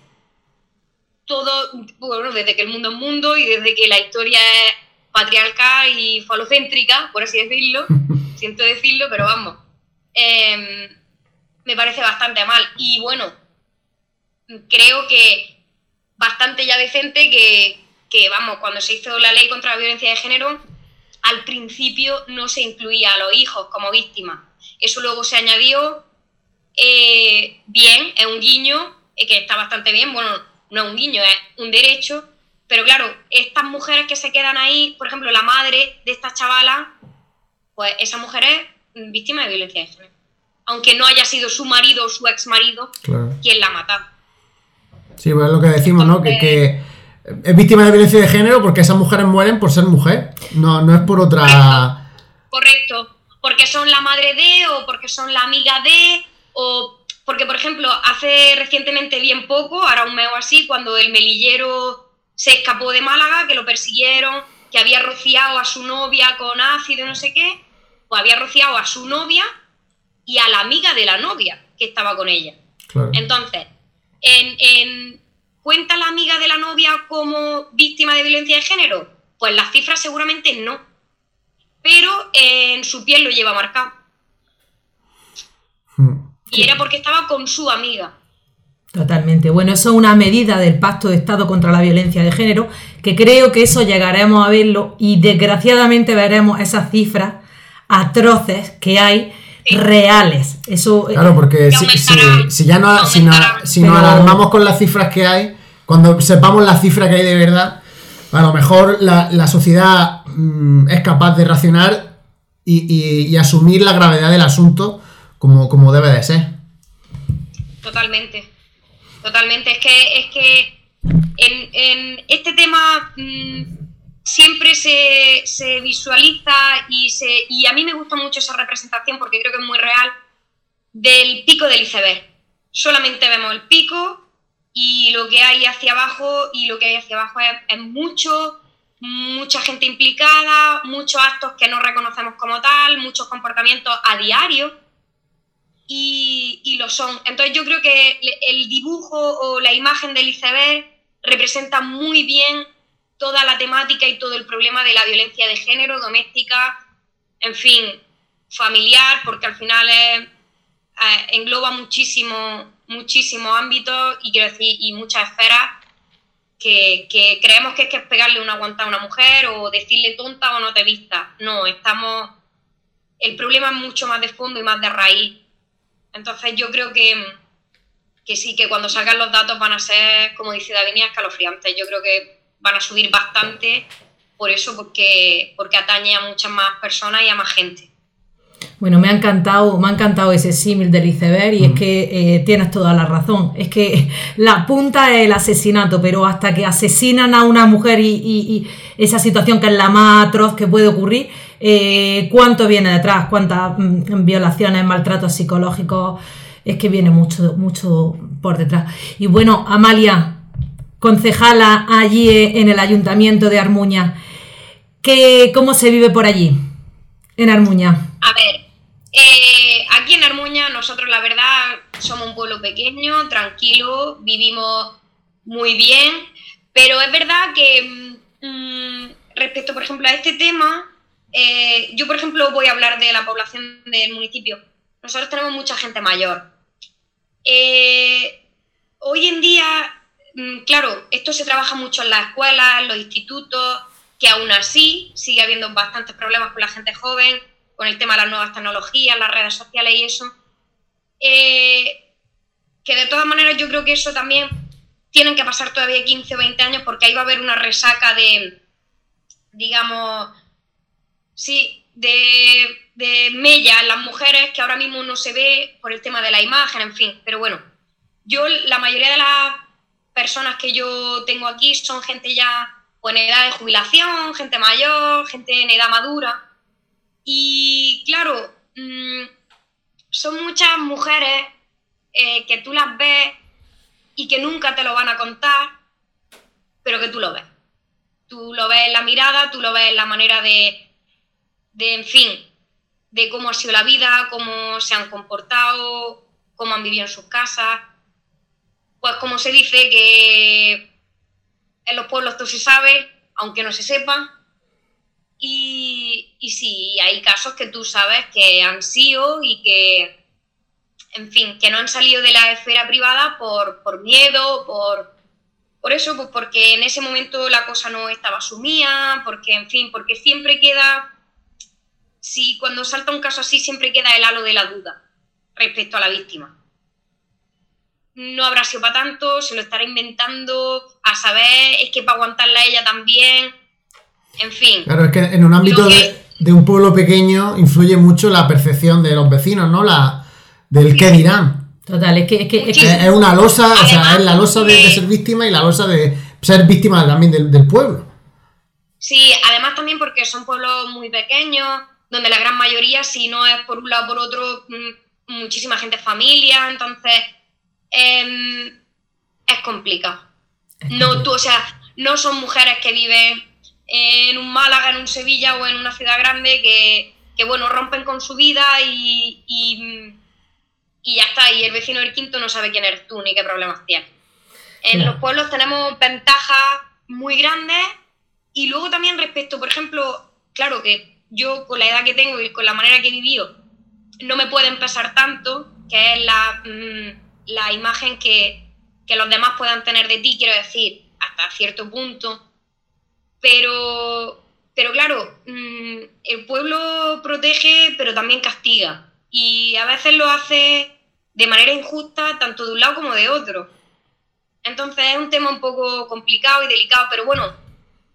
F: todo, bueno, desde que el mundo es mundo y desde que la historia es patriarcal y falocéntrica, por así decirlo. <laughs> Siento decirlo, pero vamos. Em, me parece bastante mal. Y bueno, creo que bastante ya decente que, que, vamos, cuando se hizo la ley contra la violencia de género, al principio no se incluía a los hijos como víctimas. Eso luego se añadió eh, bien, es un guiño, eh, que está bastante bien, bueno, no es un guiño, es un derecho, pero claro, estas mujeres que se quedan ahí, por ejemplo, la madre de esta chavala, pues esa mujer es víctima de violencia de género. Aunque no haya sido su marido o su ex marido quien la ha matado.
A: Sí, pues es lo que decimos, ¿no? Que, es víctima de violencia de género porque esas mujeres mueren por ser mujer, no, no es por otra...
F: Correcto. porque son la madre de, o porque son la amiga de, o porque, por ejemplo, hace recientemente bien poco, ahora un mes o así, cuando el melillero se escapó de Málaga, que lo persiguieron, que había rociado a su novia con ácido, no sé qué, pues había rociado a su novia y a la amiga de la novia que estaba con ella. Entonces, en, ¿cuenta la amiga de la novia como víctima de violencia de género? Pues las cifras seguramente no. Pero en su piel lo lleva marcado. Y era porque estaba con su amiga.
E: Totalmente. Bueno, eso es una medida del Pacto de Estado contra la Violencia de Género, que creo que eso llegaremos a verlo y desgraciadamente veremos esas cifras atroces que hay reales. Eso,
A: eh, claro, porque si, ya no, si, nos alarmamos con las cifras que hay, cuando sepamos las cifras que hay de verdad, a lo mejor la, sociedad mm, es capaz de racionar y, asumir la gravedad del asunto como, como debe de ser.
F: Totalmente. Totalmente. Es que, es que en, este tema mm, siempre se, visualiza y, se, y a mí me gusta mucho esa representación porque creo que es muy real del pico del iceberg. Solamente vemos el pico y lo que hay hacia abajo y lo que hay hacia abajo es, mucho, mucha gente implicada, muchos actos que no reconocemos como tal, muchos comportamientos a diario y, lo son. Entonces yo creo que el dibujo o la imagen del iceberg representa muy bien toda la temática y todo el problema de la violencia de género, doméstica, en fin, familiar, porque al final eh, engloba muchísimo, muchísimos ámbitos y muchas esferas que, creemos que es que pegarle una aguanta a una mujer o decirle tonta o no te vista. No, estamos. El problema es mucho más de fondo y más de raíz. Entonces yo creo que, que sí, que cuando salgan los datos van a ser, como dice Davinia, escalofriantes. Yo creo que van a subir bastante por eso, porque, porque atañe a muchas más personas y a más gente.
E: Bueno, me ha encantado, me ha encantado ese símil del iceberg y es mm. que eh, tienes toda la razón. Es que <laughs> la punta es el asesinato, pero hasta que asesinan a una mujer y, esa situación que es la más atroz que puede ocurrir, eh, ¿cuánto viene detrás? ¿Cuántas mm, violaciones, maltratos psicológicos? Es que viene mucho, mucho por detrás. Y bueno, Amalia, concejala allí en el ayuntamiento de Armuña. ¿Qué, ¿Cómo se vive por allí, en Armuña?
F: A ver, eh, aquí en Armuña nosotros la verdad somos un pueblo pequeño, tranquilo, vivimos muy bien, pero es verdad que mm, respecto, por ejemplo, a este tema, eh, yo, por ejemplo, voy a hablar de la población del municipio. Nosotros tenemos mucha gente mayor. Eh, hoy en día Mm, claro, esto se trabaja mucho en las escuelas, en los institutos, que aún así sigue habiendo bastantes problemas con la gente joven, con el tema de las nuevas tecnologías, las redes sociales y eso. Eh, que de todas maneras yo creo que eso también tienen que pasar todavía 15 o 20 años porque ahí va a haber una resaca de, digamos, sí, de, de mella las mujeres que ahora mismo no se ve por el tema de la imagen, en fin. Pero bueno, yo la mayoría de las personas que yo tengo aquí son gente ya en edad de jubilación, gente mayor, gente en edad madura. Y claro, mm, son muchas mujeres eh, que tú las ves y que nunca te lo van a contar, pero que tú lo ves. Tú lo ves en la mirada, tú lo ves en la manera de, de, en fin, de cómo ha sido la vida, cómo se han comportado, cómo han vivido en sus casas pues como se dice que en los pueblos todo se sabe, aunque no se sepa. Y, y sí, hay casos que tú sabes que han sido y que, en fin, que no han salido de la esfera privada por, por miedo, por, por eso, pues porque en ese momento la cosa no estaba asumida, porque, en fin, porque siempre queda, si cuando salta un caso así, siempre queda el halo de la duda respecto a la víctima no habrá sido para tanto, se lo estará inventando, a saber, es que para aguantarla ella también, en fin.
A: Claro, es que en un ámbito, de, de un pueblo pequeño influye mucho la percepción de los vecinos, ¿no? La, del qué dirán.
E: Total, es que
A: es, una losa, o sea, es la losa de, ser víctima y la losa de ser víctima también del, pueblo.
F: Sí, además también porque son pueblos muy pequeños, donde la gran mayoría, si no es por un lado o por otro, mm, muchísima gente es familia, entonces em, es complicado. No, tú, o sea, no son mujeres que viven en un Málaga, en un Sevilla o en una ciudad grande que, bueno, rompen con su vida y, y, ya está. Y el vecino del quinto no sabe quién eres tú ni qué problemas tienes. En los pueblos tenemos ventajas muy grandes y luego también respecto, por ejemplo, claro que yo con la edad que tengo y con la manera que he vivido, no me pueden pesar tanto, que es la, mm, la imagen que, que los demás puedan tener de ti, quiero decir, hasta cierto punto pero, pero claro, mm, el pueblo protege, pero también castiga. Y a veces lo hace de manera injusta, tanto de un lado como de otro. Entonces es un tema un poco complicado y delicado, pero bueno,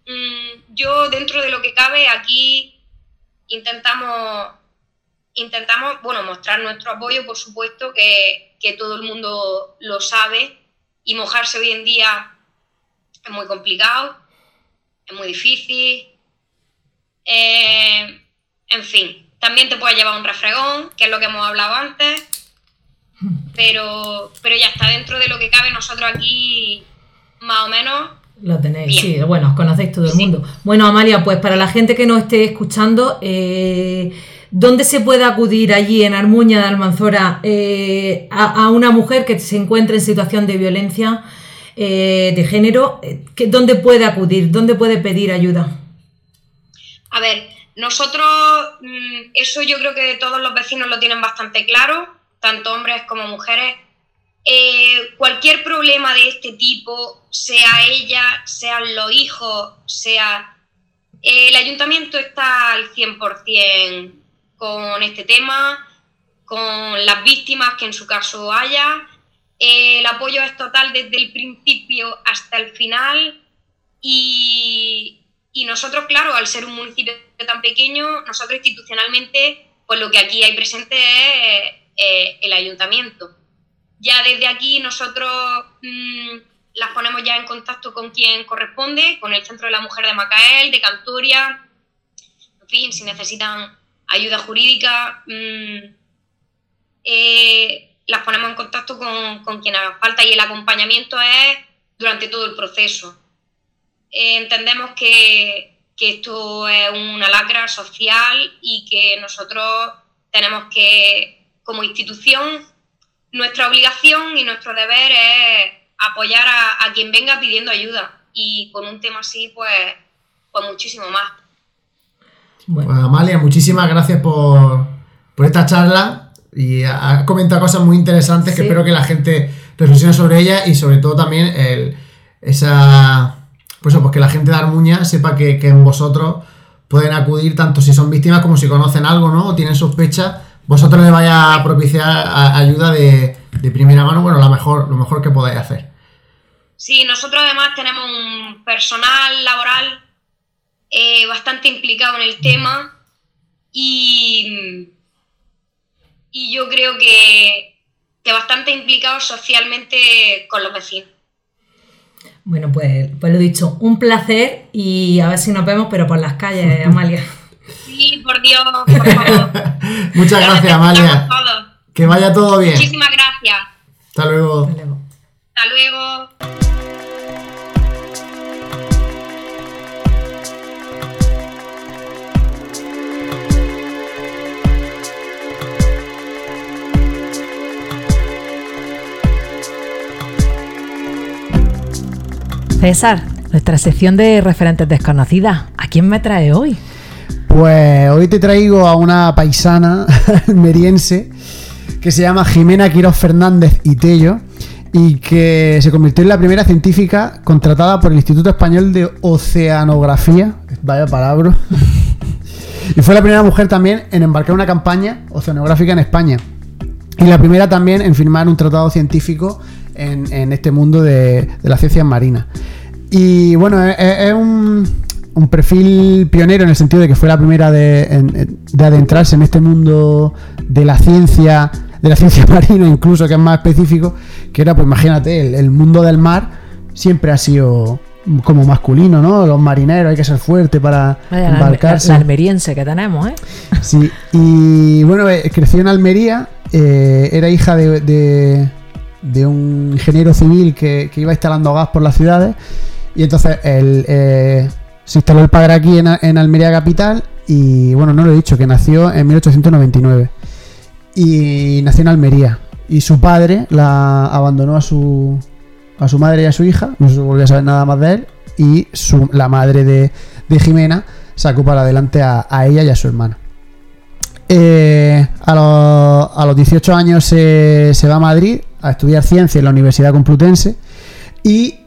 F: mm, yo dentro de lo que cabe aquí intentamos, intentamos bueno, mostrar nuestro apoyo, por supuesto, que, que todo el mundo lo sabe y mojarse hoy en día es muy complicado es muy difícil. Eh, en fin, también te puede llevar un refregón, que es lo que hemos hablado antes, pero, pero ya está dentro de lo que cabe nosotros aquí, más o menos.
E: Lo tenéis, sí, bueno, os conocéis todo el mundo. Bueno, Amalia, pues para la gente que nos esté escuchando, eh, ¿dónde se puede acudir allí en Armuña de Almanzora eh, a, a, una mujer que se encuentre en situación de violencia? Eh, de género, ¿dónde puede acudir? ¿Dónde puede pedir ayuda?
F: A ver, nosotros, mm, eso yo creo que todos los vecinos lo tienen bastante claro, tanto hombres como mujeres. Eh, cualquier problema de este tipo, sea ella, sean los hijos, sea... el ayuntamiento está al 100% con este tema, con las víctimas que en su caso haya, el apoyo es total desde el principio hasta el final y, nosotros, claro, al ser un municipio tan pequeño, nosotros institucionalmente, pues lo que aquí hay presente es eh, el ayuntamiento. Ya desde aquí nosotros mm, las ponemos ya en contacto con quien corresponde, con el Centro de la Mujer de Macael, de Cantoria, en fin, si necesitan ayuda jurídica. Mm, eh, las ponemos en contacto con, quien haga falta y el acompañamiento es durante todo el proceso. Eh, entendemos que, esto es una lacra social y que nosotros tenemos que, como institución, nuestra obligación y nuestro deber es apoyar a, quien venga pidiendo ayuda y con un tema así, pues, pues muchísimo más.
A: Bueno. Pues, Amalia, muchísimas gracias por, por esta charla y ha comentado cosas muy interesantes que espero que la gente reflexione sobre ellas y sobre todo también el, esa pues, pues que la gente de Armuña sepa que, en vosotros pueden acudir tanto si son víctimas como si conocen algo ¿no? o tienen sospecha vosotros les vaya a propiciar ayuda de, primera mano bueno lo mejor lo mejor que podáis hacer
F: sí nosotros además tenemos un personal laboral eh, bastante implicado en el tema y y yo creo que, bastante implicado socialmente con los vecinos.
E: Bueno, pues, pues lo dicho, un placer y a ver si nos vemos, pero por las calles, <laughs> Amalia.
F: Sí, por Dios, por favor. <laughs>
A: Muchas gracias, Amalia. Que vaya todo bien.
F: Muchísimas gracias.
A: Hasta luego. Hasta
F: luego. Hasta luego.
B: César, nuestra sección de referentes desconocidas, ¿a quién me trae hoy?
A: Pues hoy te traigo a una paisana <laughs> meriense que se llama Jimena Quiroz Fernández y Tello y que se convirtió en la primera científica contratada por el Instituto Español de Oceanografía, vaya palabra, <laughs> y fue la primera mujer también en embarcar una campaña oceanográfica en España y la primera también en firmar un tratado científico en, este mundo de, de las ciencias marinas. Y bueno, es, un, un perfil pionero en el sentido de que fue la primera de, adentrarse en este mundo de la ciencia, de la ciencia <laughs> marina incluso, que es más específico, que era, pues imagínate, el, mundo del mar siempre ha sido como masculino, ¿no? Los marineros, hay que ser fuerte para embarcarse.
B: La, almeriense que tenemos, ¿eh? <laughs>
A: Sí, y bueno, eh, creció en Almería, eh, era hija de, de, un ingeniero civil que, iba instalando gas por las ciudades, y entonces él eh, se instaló el padre aquí en, Almería Capital, y bueno, no lo he dicho, que nació en 1899, y nació en Almería, y su padre la abandonó a su a su madre y a su hija, no se volvió a saber nada más de él, y su, la madre de, Jimena sacó para adelante a, ella y a su hermana. Eh, a, los, a, los, 18 años se, va a Madrid a estudiar ciencia en la Universidad Complutense y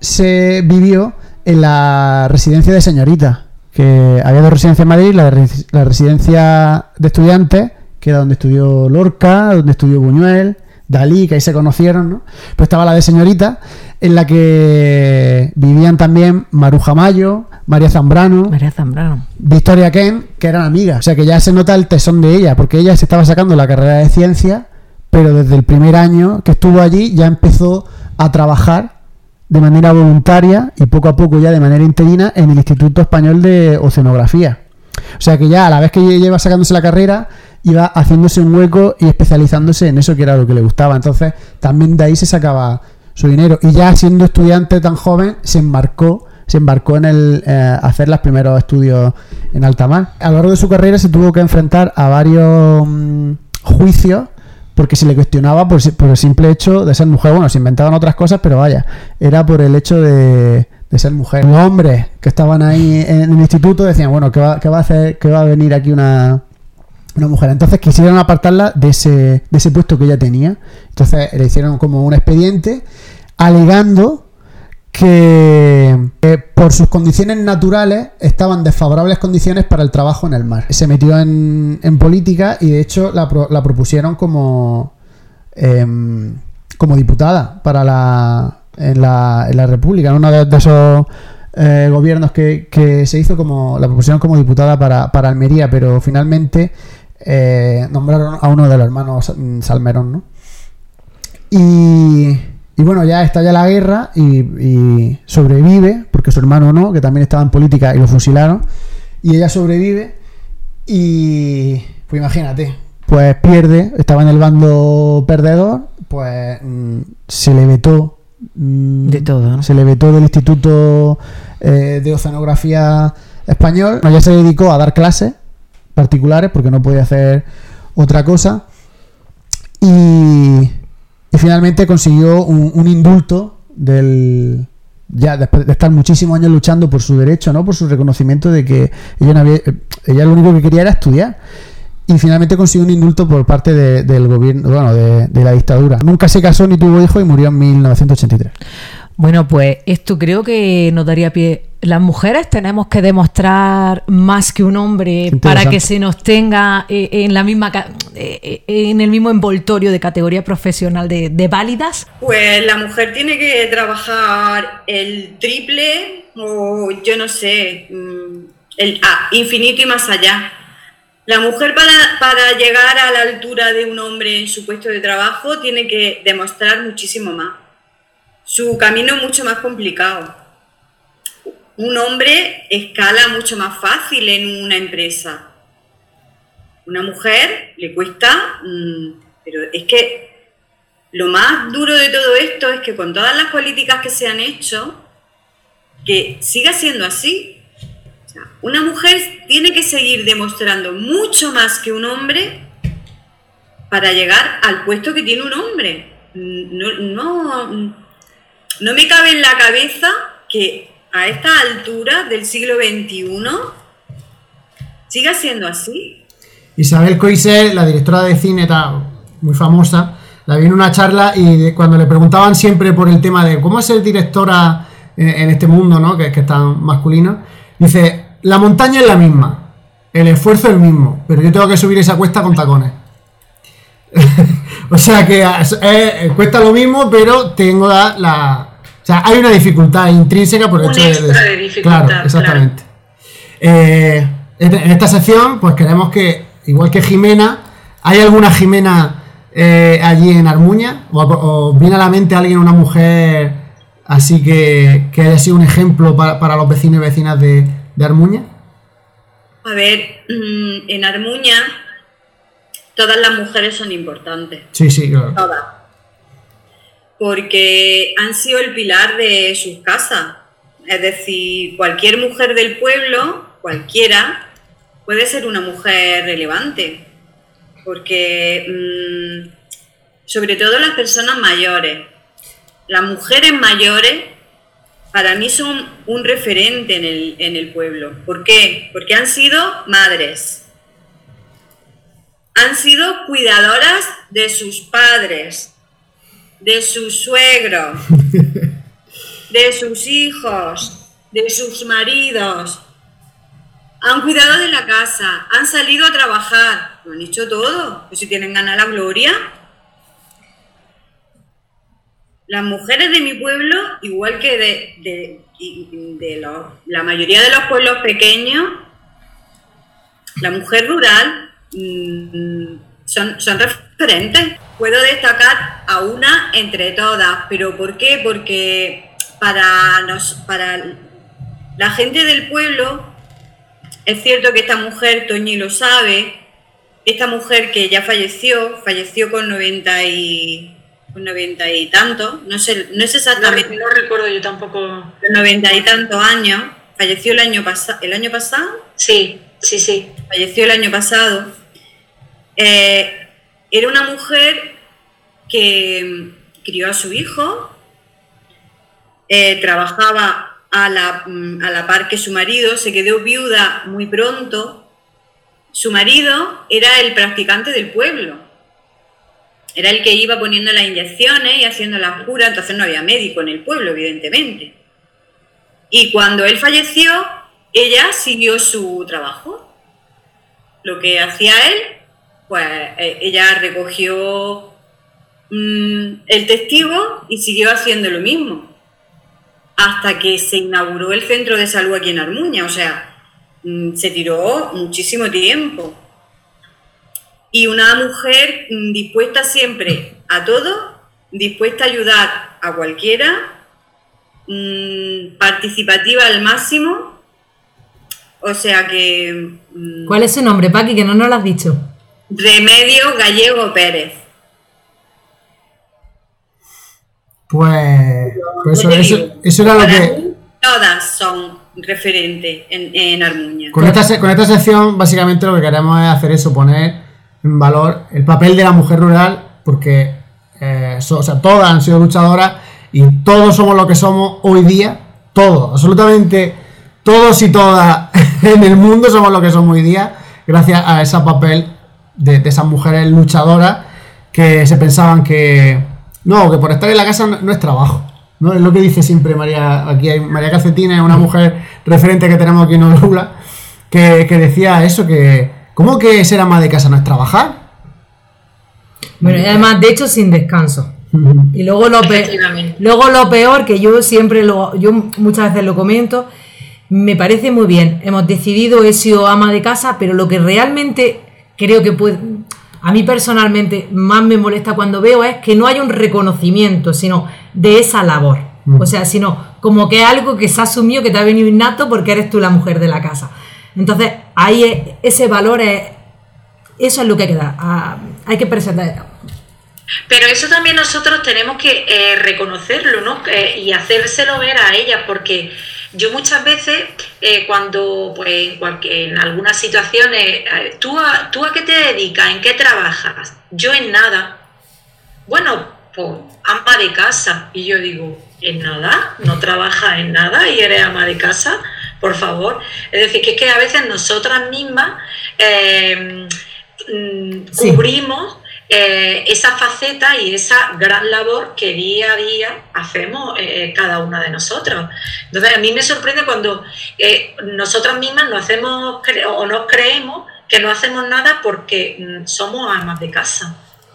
A: se vivió en la residencia de señorita, que había dos residencias en Madrid, la, la residencia de estudiantes, que era donde estudió Lorca, donde estudió Buñuel, Dalí, que ahí se conocieron, ¿no? Pues estaba la de Señorita, en la que vivían también Maruja Mayo, María Zambrano,
B: María Zambrano,
A: Victoria Ken, que eran amigas. O sea que ya se nota el tesón de ella, porque ella se estaba sacando la carrera de ciencia, pero desde el primer año que estuvo allí ya empezó a trabajar de manera voluntaria y poco a poco ya de manera interina en el Instituto Español de Oceanografía. O sea que ya a la vez que lleva sacándose la carrera, iba haciéndose un hueco y especializándose en eso que era lo que le gustaba. Entonces, también de ahí se sacaba su dinero. Y ya siendo estudiante tan joven, se embarcó, se embarcó en el eh, hacer los primeros estudios en alta mar. A lo largo de su carrera se tuvo que enfrentar a varios mm, juicios porque se le cuestionaba por, el simple hecho de ser mujer. Bueno, se inventaban otras cosas, pero vaya, era por el hecho de, ser mujer. Los hombres que estaban ahí en, el instituto decían, bueno, ¿qué va, qué va a hacer? ¿Qué va a venir aquí una, una mujer. Entonces quisieron apartarla de ese, de ese puesto que ella tenía. Entonces le hicieron como un expediente alegando que por sus condiciones naturales estaban desfavorables condiciones para el trabajo en el mar. Se metió en, política y de hecho la, propusieron como, em, como diputada para la, en, la, en la República, en uno de, esos eh, gobiernos que, que, se hizo como la propusieron como diputada para, para Almería, pero finalmente eh, nombraron a uno de los hermanos Salmerón, ¿no? Y, bueno, ya está ya la guerra y, sobrevive, porque su hermano no, que también estaba en política y lo fusilaron, y ella sobrevive y, pues imagínate, pues pierde, estaba en el bando perdedor, pues mm, se le vetó.
B: Mm, de todo,
A: Se le vetó del Instituto eh, de Oceanografía Español, ya se dedicó a dar clases particulares porque no podía hacer otra cosa. Y, finalmente consiguió un, indulto del, ya después de estar muchísimos años luchando por su derecho, ¿no? Por su reconocimiento de que ella, ella lo único que quería era estudiar. Y finalmente consiguió un indulto por parte del gobierno, bueno, de, de, la dictadura. Nunca se casó ni tuvo hijo y murió en 1983.
B: Bueno, pues esto creo que nos daría pie. Las mujeres tenemos que demostrar más que un hombre para que se nos tenga eh, en la misma eh, en el mismo envoltorio de categoría profesional de, válidas.
C: Pues la mujer tiene que trabajar el triple o yo no sé, mm, el ah, infinito y más allá. La mujer para, para llegar a la altura de un hombre en su puesto de trabajo tiene que demostrar muchísimo más su camino es mucho más complicado. Un hombre escala mucho más fácil en una empresa. Una mujer le cuesta, mm, pero es que lo más duro de todo esto es que con todas las políticas que se han hecho, que siga siendo así. una mujer tiene que seguir demostrando mucho más que un hombre para llegar al puesto que tiene un hombre. No, no no me cabe en la cabeza que a esta altura del siglo XXI siga siendo así.
A: Isabel Coise, la directora de cine, muy famosa, la vi en una charla y cuando le preguntaban siempre por el tema de cómo es ser directora en, este mundo, ¿no? que, que es tan masculino, dice, la montaña es la misma, el esfuerzo es el mismo, pero yo tengo que subir esa cuesta con tacones. <laughs> o sea que cuesta lo mismo, pero tengo la, O sea, hay una dificultad intrínseca por el hecho de,
D: dificultad,
A: Claro, exactamente. Eh, en esta sección, pues queremos que, igual que Jimena, ¿hay alguna Jimena eh, allí en Armuña? O, viene a la mente alguien, una mujer así que, que haya sido un ejemplo para, los vecinos y vecinas de, de Armuña?
C: A ver, mm, en Armuña todas las mujeres son importantes.
A: Sí, sí, claro.
C: Todas porque han sido el pilar de sus casas. Es decir, cualquier mujer del pueblo, cualquiera, puede ser una mujer relevante, porque mm, sobre todo las personas mayores, las mujeres mayores para mí son un referente en el, en el pueblo. ¿Por qué? Porque han sido madres, han sido cuidadoras de sus padres, de su suegro, <laughs> de sus hijos, de sus maridos. Han cuidado de la casa, han salido a trabajar, lo han hecho todo. Pues si tienen ganas la gloria. Las mujeres de mi pueblo, igual que de, la mayoría de los pueblos pequeños, la mujer rural mm, son, son referentes. Puedo destacar a una entre todas, pero ¿por qué? Porque para, nos, para la gente del pueblo, es cierto que esta mujer, Toñi lo sabe, esta mujer que ya falleció, falleció con 90 y, con 90 y tantos, no sé, no sé exactamente.
D: No, recuerdo yo tampoco.
C: 90 y tantos años, falleció el año, pasado el año pasado.
D: Sí, sí, sí.
C: Falleció el año pasado. Eh, era una mujer que mm, crió a su hijo, eh, trabajaba a la, mm, a la par que su marido, se quedó viuda muy pronto. Su marido era el practicante del pueblo, era el que iba poniendo las inyecciones y haciendo las curas, entonces no había médico en el pueblo, evidentemente. Y cuando él falleció, ella siguió su trabajo. Lo que hacía él, pues eh, ella recogió mm, el testigo y siguió haciendo lo mismo. Hasta que se inauguró el centro de salud aquí en Armuña, o sea, mm, se tiró muchísimo tiempo. Y una mujer mm, dispuesta siempre a todo, dispuesta a ayudar a cualquiera, participativa al máximo. O sea que.
E: ¿Cuál es su nombre, Paqui? Que no nos lo has dicho.
C: Remedio Gallego Pérez.
A: Pues, pues eso, era lo que.
C: Todas son referentes en, en Armuña.
A: Con esta, con esta sección, básicamente lo que queremos es hacer eso, poner en valor el papel de la mujer rural, porque eh, o sea, todas han sido luchadoras y todos somos lo que somos hoy día, todos, absolutamente todos y todas <laughs> en el mundo somos lo que somos hoy día, gracias a ese papel de, esas mujeres luchadoras que se pensaban que no, que por estar en la casa no, es trabajo. ¿no? Es lo que dice siempre María, aquí hay María Calcetina, una mujer referente que tenemos aquí en Orula, que, que decía eso, que ¿cómo que ser ama de casa no es trabajar?
E: Bueno, y además, de hecho, sin descanso. Y luego lo, peor, luego lo peor, que yo siempre lo, yo muchas veces lo comento, me parece muy bien. Hemos decidido, he sido ama de casa, pero lo que realmente creo que puede, a mí personalmente más me molesta cuando veo es que no hay un reconocimiento, sino de esa labor. Mm. O sea, sino como que es algo que se ha asumido que te ha venido innato porque eres tú la mujer de la casa. Entonces, ahí ese valor es, eso es lo que hay que dar, hay que presentar.
D: Pero eso también nosotros tenemos que eh, reconocerlo, ¿no? Eh, y hacérselo ver a ella, porque yo muchas veces, eh, cuando, pues, en, algunas situaciones, eh, ¿tú a, ¿tú a qué te dedicas? ¿En qué trabajas? Yo en nada. Bueno, pues ama de casa. Y yo digo, ¿en nada? ¿No trabajas en nada y eres ama de casa? Por favor. Es decir, que es que a veces nosotras mismas eh, mm, cubrimos eh, esa faceta y esa gran labor que día a día hacemos eh, eh, cada una de nosotros. Entonces, a mí me sorprende cuando nosotras mismas no hacemos o nos creemos que no hacemos nada porque mm, somos amas de casa.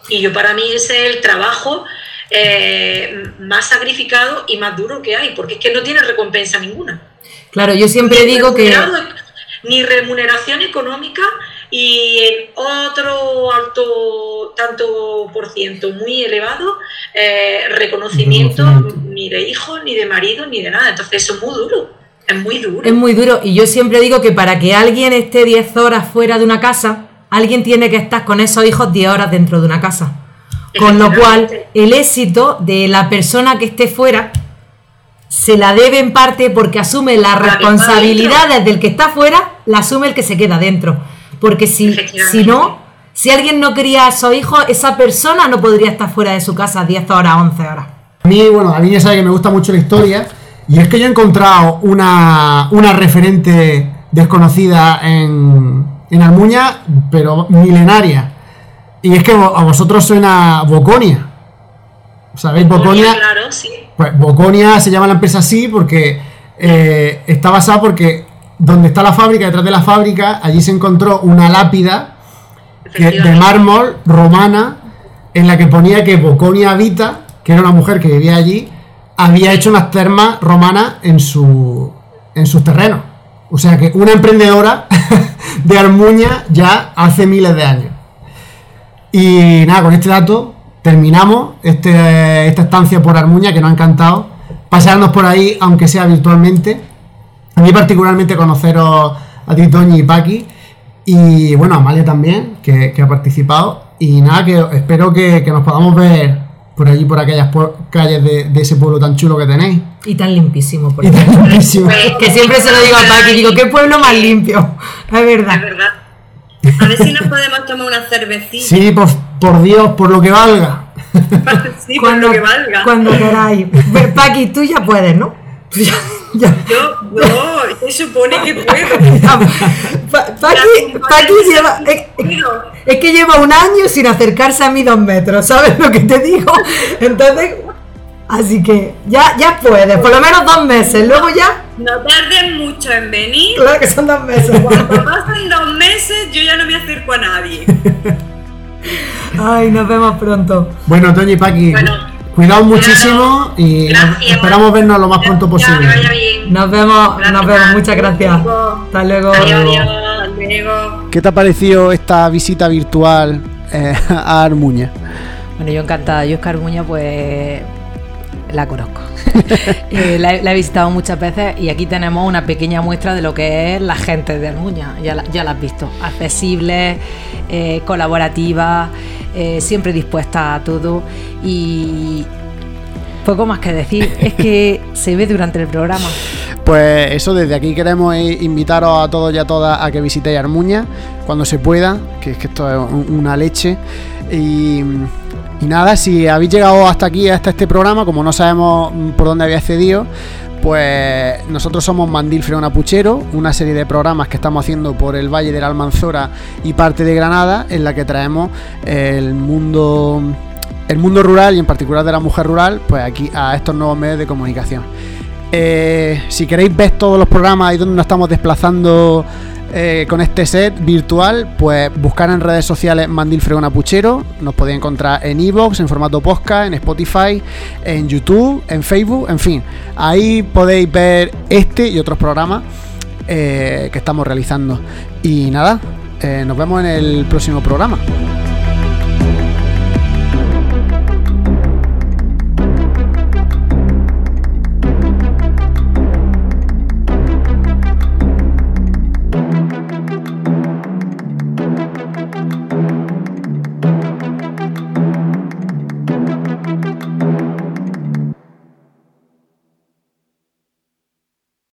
D: Y yo para mí ese es el trabajo eh, más sacrificado y más duro que hay, porque es que no tiene recompensa ninguna.
E: Claro, yo siempre digo que...
D: Ni remuneración económica y en otro alto tanto por ciento muy elevado, eh, reconocimiento ni de hijo, ni de marido, ni de nada. Entonces eso es muy duro. Es muy duro.
E: Es muy duro. Y yo siempre digo que para que alguien esté 10 horas fuera de una casa, alguien tiene que estar con esos hijos 10 horas dentro de una casa. Con lo cual, el éxito de la persona que esté fuera se la debe en parte porque asume las responsabilidades del que está fuera, la asume el que se queda dentro. Porque si, si no, si alguien no quería a esos hijos, esa persona no podría estar fuera de su casa 10 horas, 11 horas.
A: A mí, bueno, a mí ya sabe que me gusta mucho la historia. Y es que yo he encontrado una, una referente desconocida en, en Almuña, pero milenaria. Y es que a vosotros suena Boconia. ¿Sabéis Boconia?
D: Claro, sí.
A: Pues Boconia se llama la empresa así porque eh, está basada porque donde está la fábrica, detrás de la fábrica, allí se encontró una lápida de mármol romana en la que ponía que Boconia Vita, que era una mujer que vivía allí, había hecho unas termas romanas en, su, en sus terrenos. O sea que una emprendedora <laughs> de Armuña ya hace miles de años. Y nada, con este dato terminamos este, esta estancia por Armuña que nos ha encantado. Pasearnos por ahí, aunque sea virtualmente a mí particularmente conoceros a ti, Toñi y Paqui. Y bueno, a Amalia también, que, ha participado. Y nada, que espero que, nos podamos ver por allí, por aquellas calles de, ese pueblo tan chulo que tenéis.
E: Y tan limpísimo,
A: por y tan limpísimo. <laughs>
E: que siempre se lo digo a Paqui, digo, ¿qué pueblo más limpio? <laughs> Es verdad.
C: Es verdad. A ver si nos podemos tomar una cervecita.
A: Sí, por, por Dios, por lo que valga. <laughs>
C: sí, por lo que valga.
E: Cuando queráis. Paqui, tú ya puedes, ¿no?
C: Yo, no, se supone que puedo.
E: Paqui, lleva. Es, que lleva un año sin acercarse a mí dos metros, ¿sabes lo que te digo? Entonces, así que ya, ya puedes, por lo menos dos meses, luego ya.
C: No tardes mucho en venir.
E: Claro que son dos meses.
C: Cuando pasen dos meses, yo ya no me acerco a nadie. <laughs>
E: Ay, nos vemos pronto.
A: Bueno, Toñi Paqui. Bueno, Cuidado muchísimo y esperamos vernos lo más pronto posible.
E: Nos vemos, nos vemos, muchas gracias. Hasta luego.
A: ¿Qué te ha parecido esta visita virtual eh, a Armuña?
B: Bueno, yo encantada. Yo es que Armuña, pues la conozco. <laughs> Eh, la, he visitado muchas veces y aquí tenemos una pequeña muestra de lo que es la gente de Armuña. Ya la, ya la has visto. Accesible, eh, colaborativa, eh, siempre dispuesta a todo y poco más que decir. <laughs> es que se ve durante el programa.
A: Pues eso, desde aquí queremos invitaros a todos y a todas a que visitéis Armuña cuando se pueda, que es que esto es una leche. Y y nada, si habéis llegado hasta aquí, hasta este programa, como no sabemos por dónde había accedido, pues nosotros somos Mandil Freona Puchero, una serie de programas que estamos haciendo por el Valle de la Almanzora y parte de Granada, en la que traemos el mundo el mundo rural y en particular de la mujer rural, pues aquí a estos nuevos medios de comunicación. Eh, si queréis ver todos los programas y dónde nos estamos desplazando eh, con este set virtual, pues buscar en redes sociales Mandil Fregona Puchero. Nos podéis encontrar en Evox, en formato podcast, en Spotify, en YouTube, en Facebook, en fin. Ahí podéis ver este y otros programas eh, que estamos realizando. Y nada, eh, nos vemos en el próximo programa.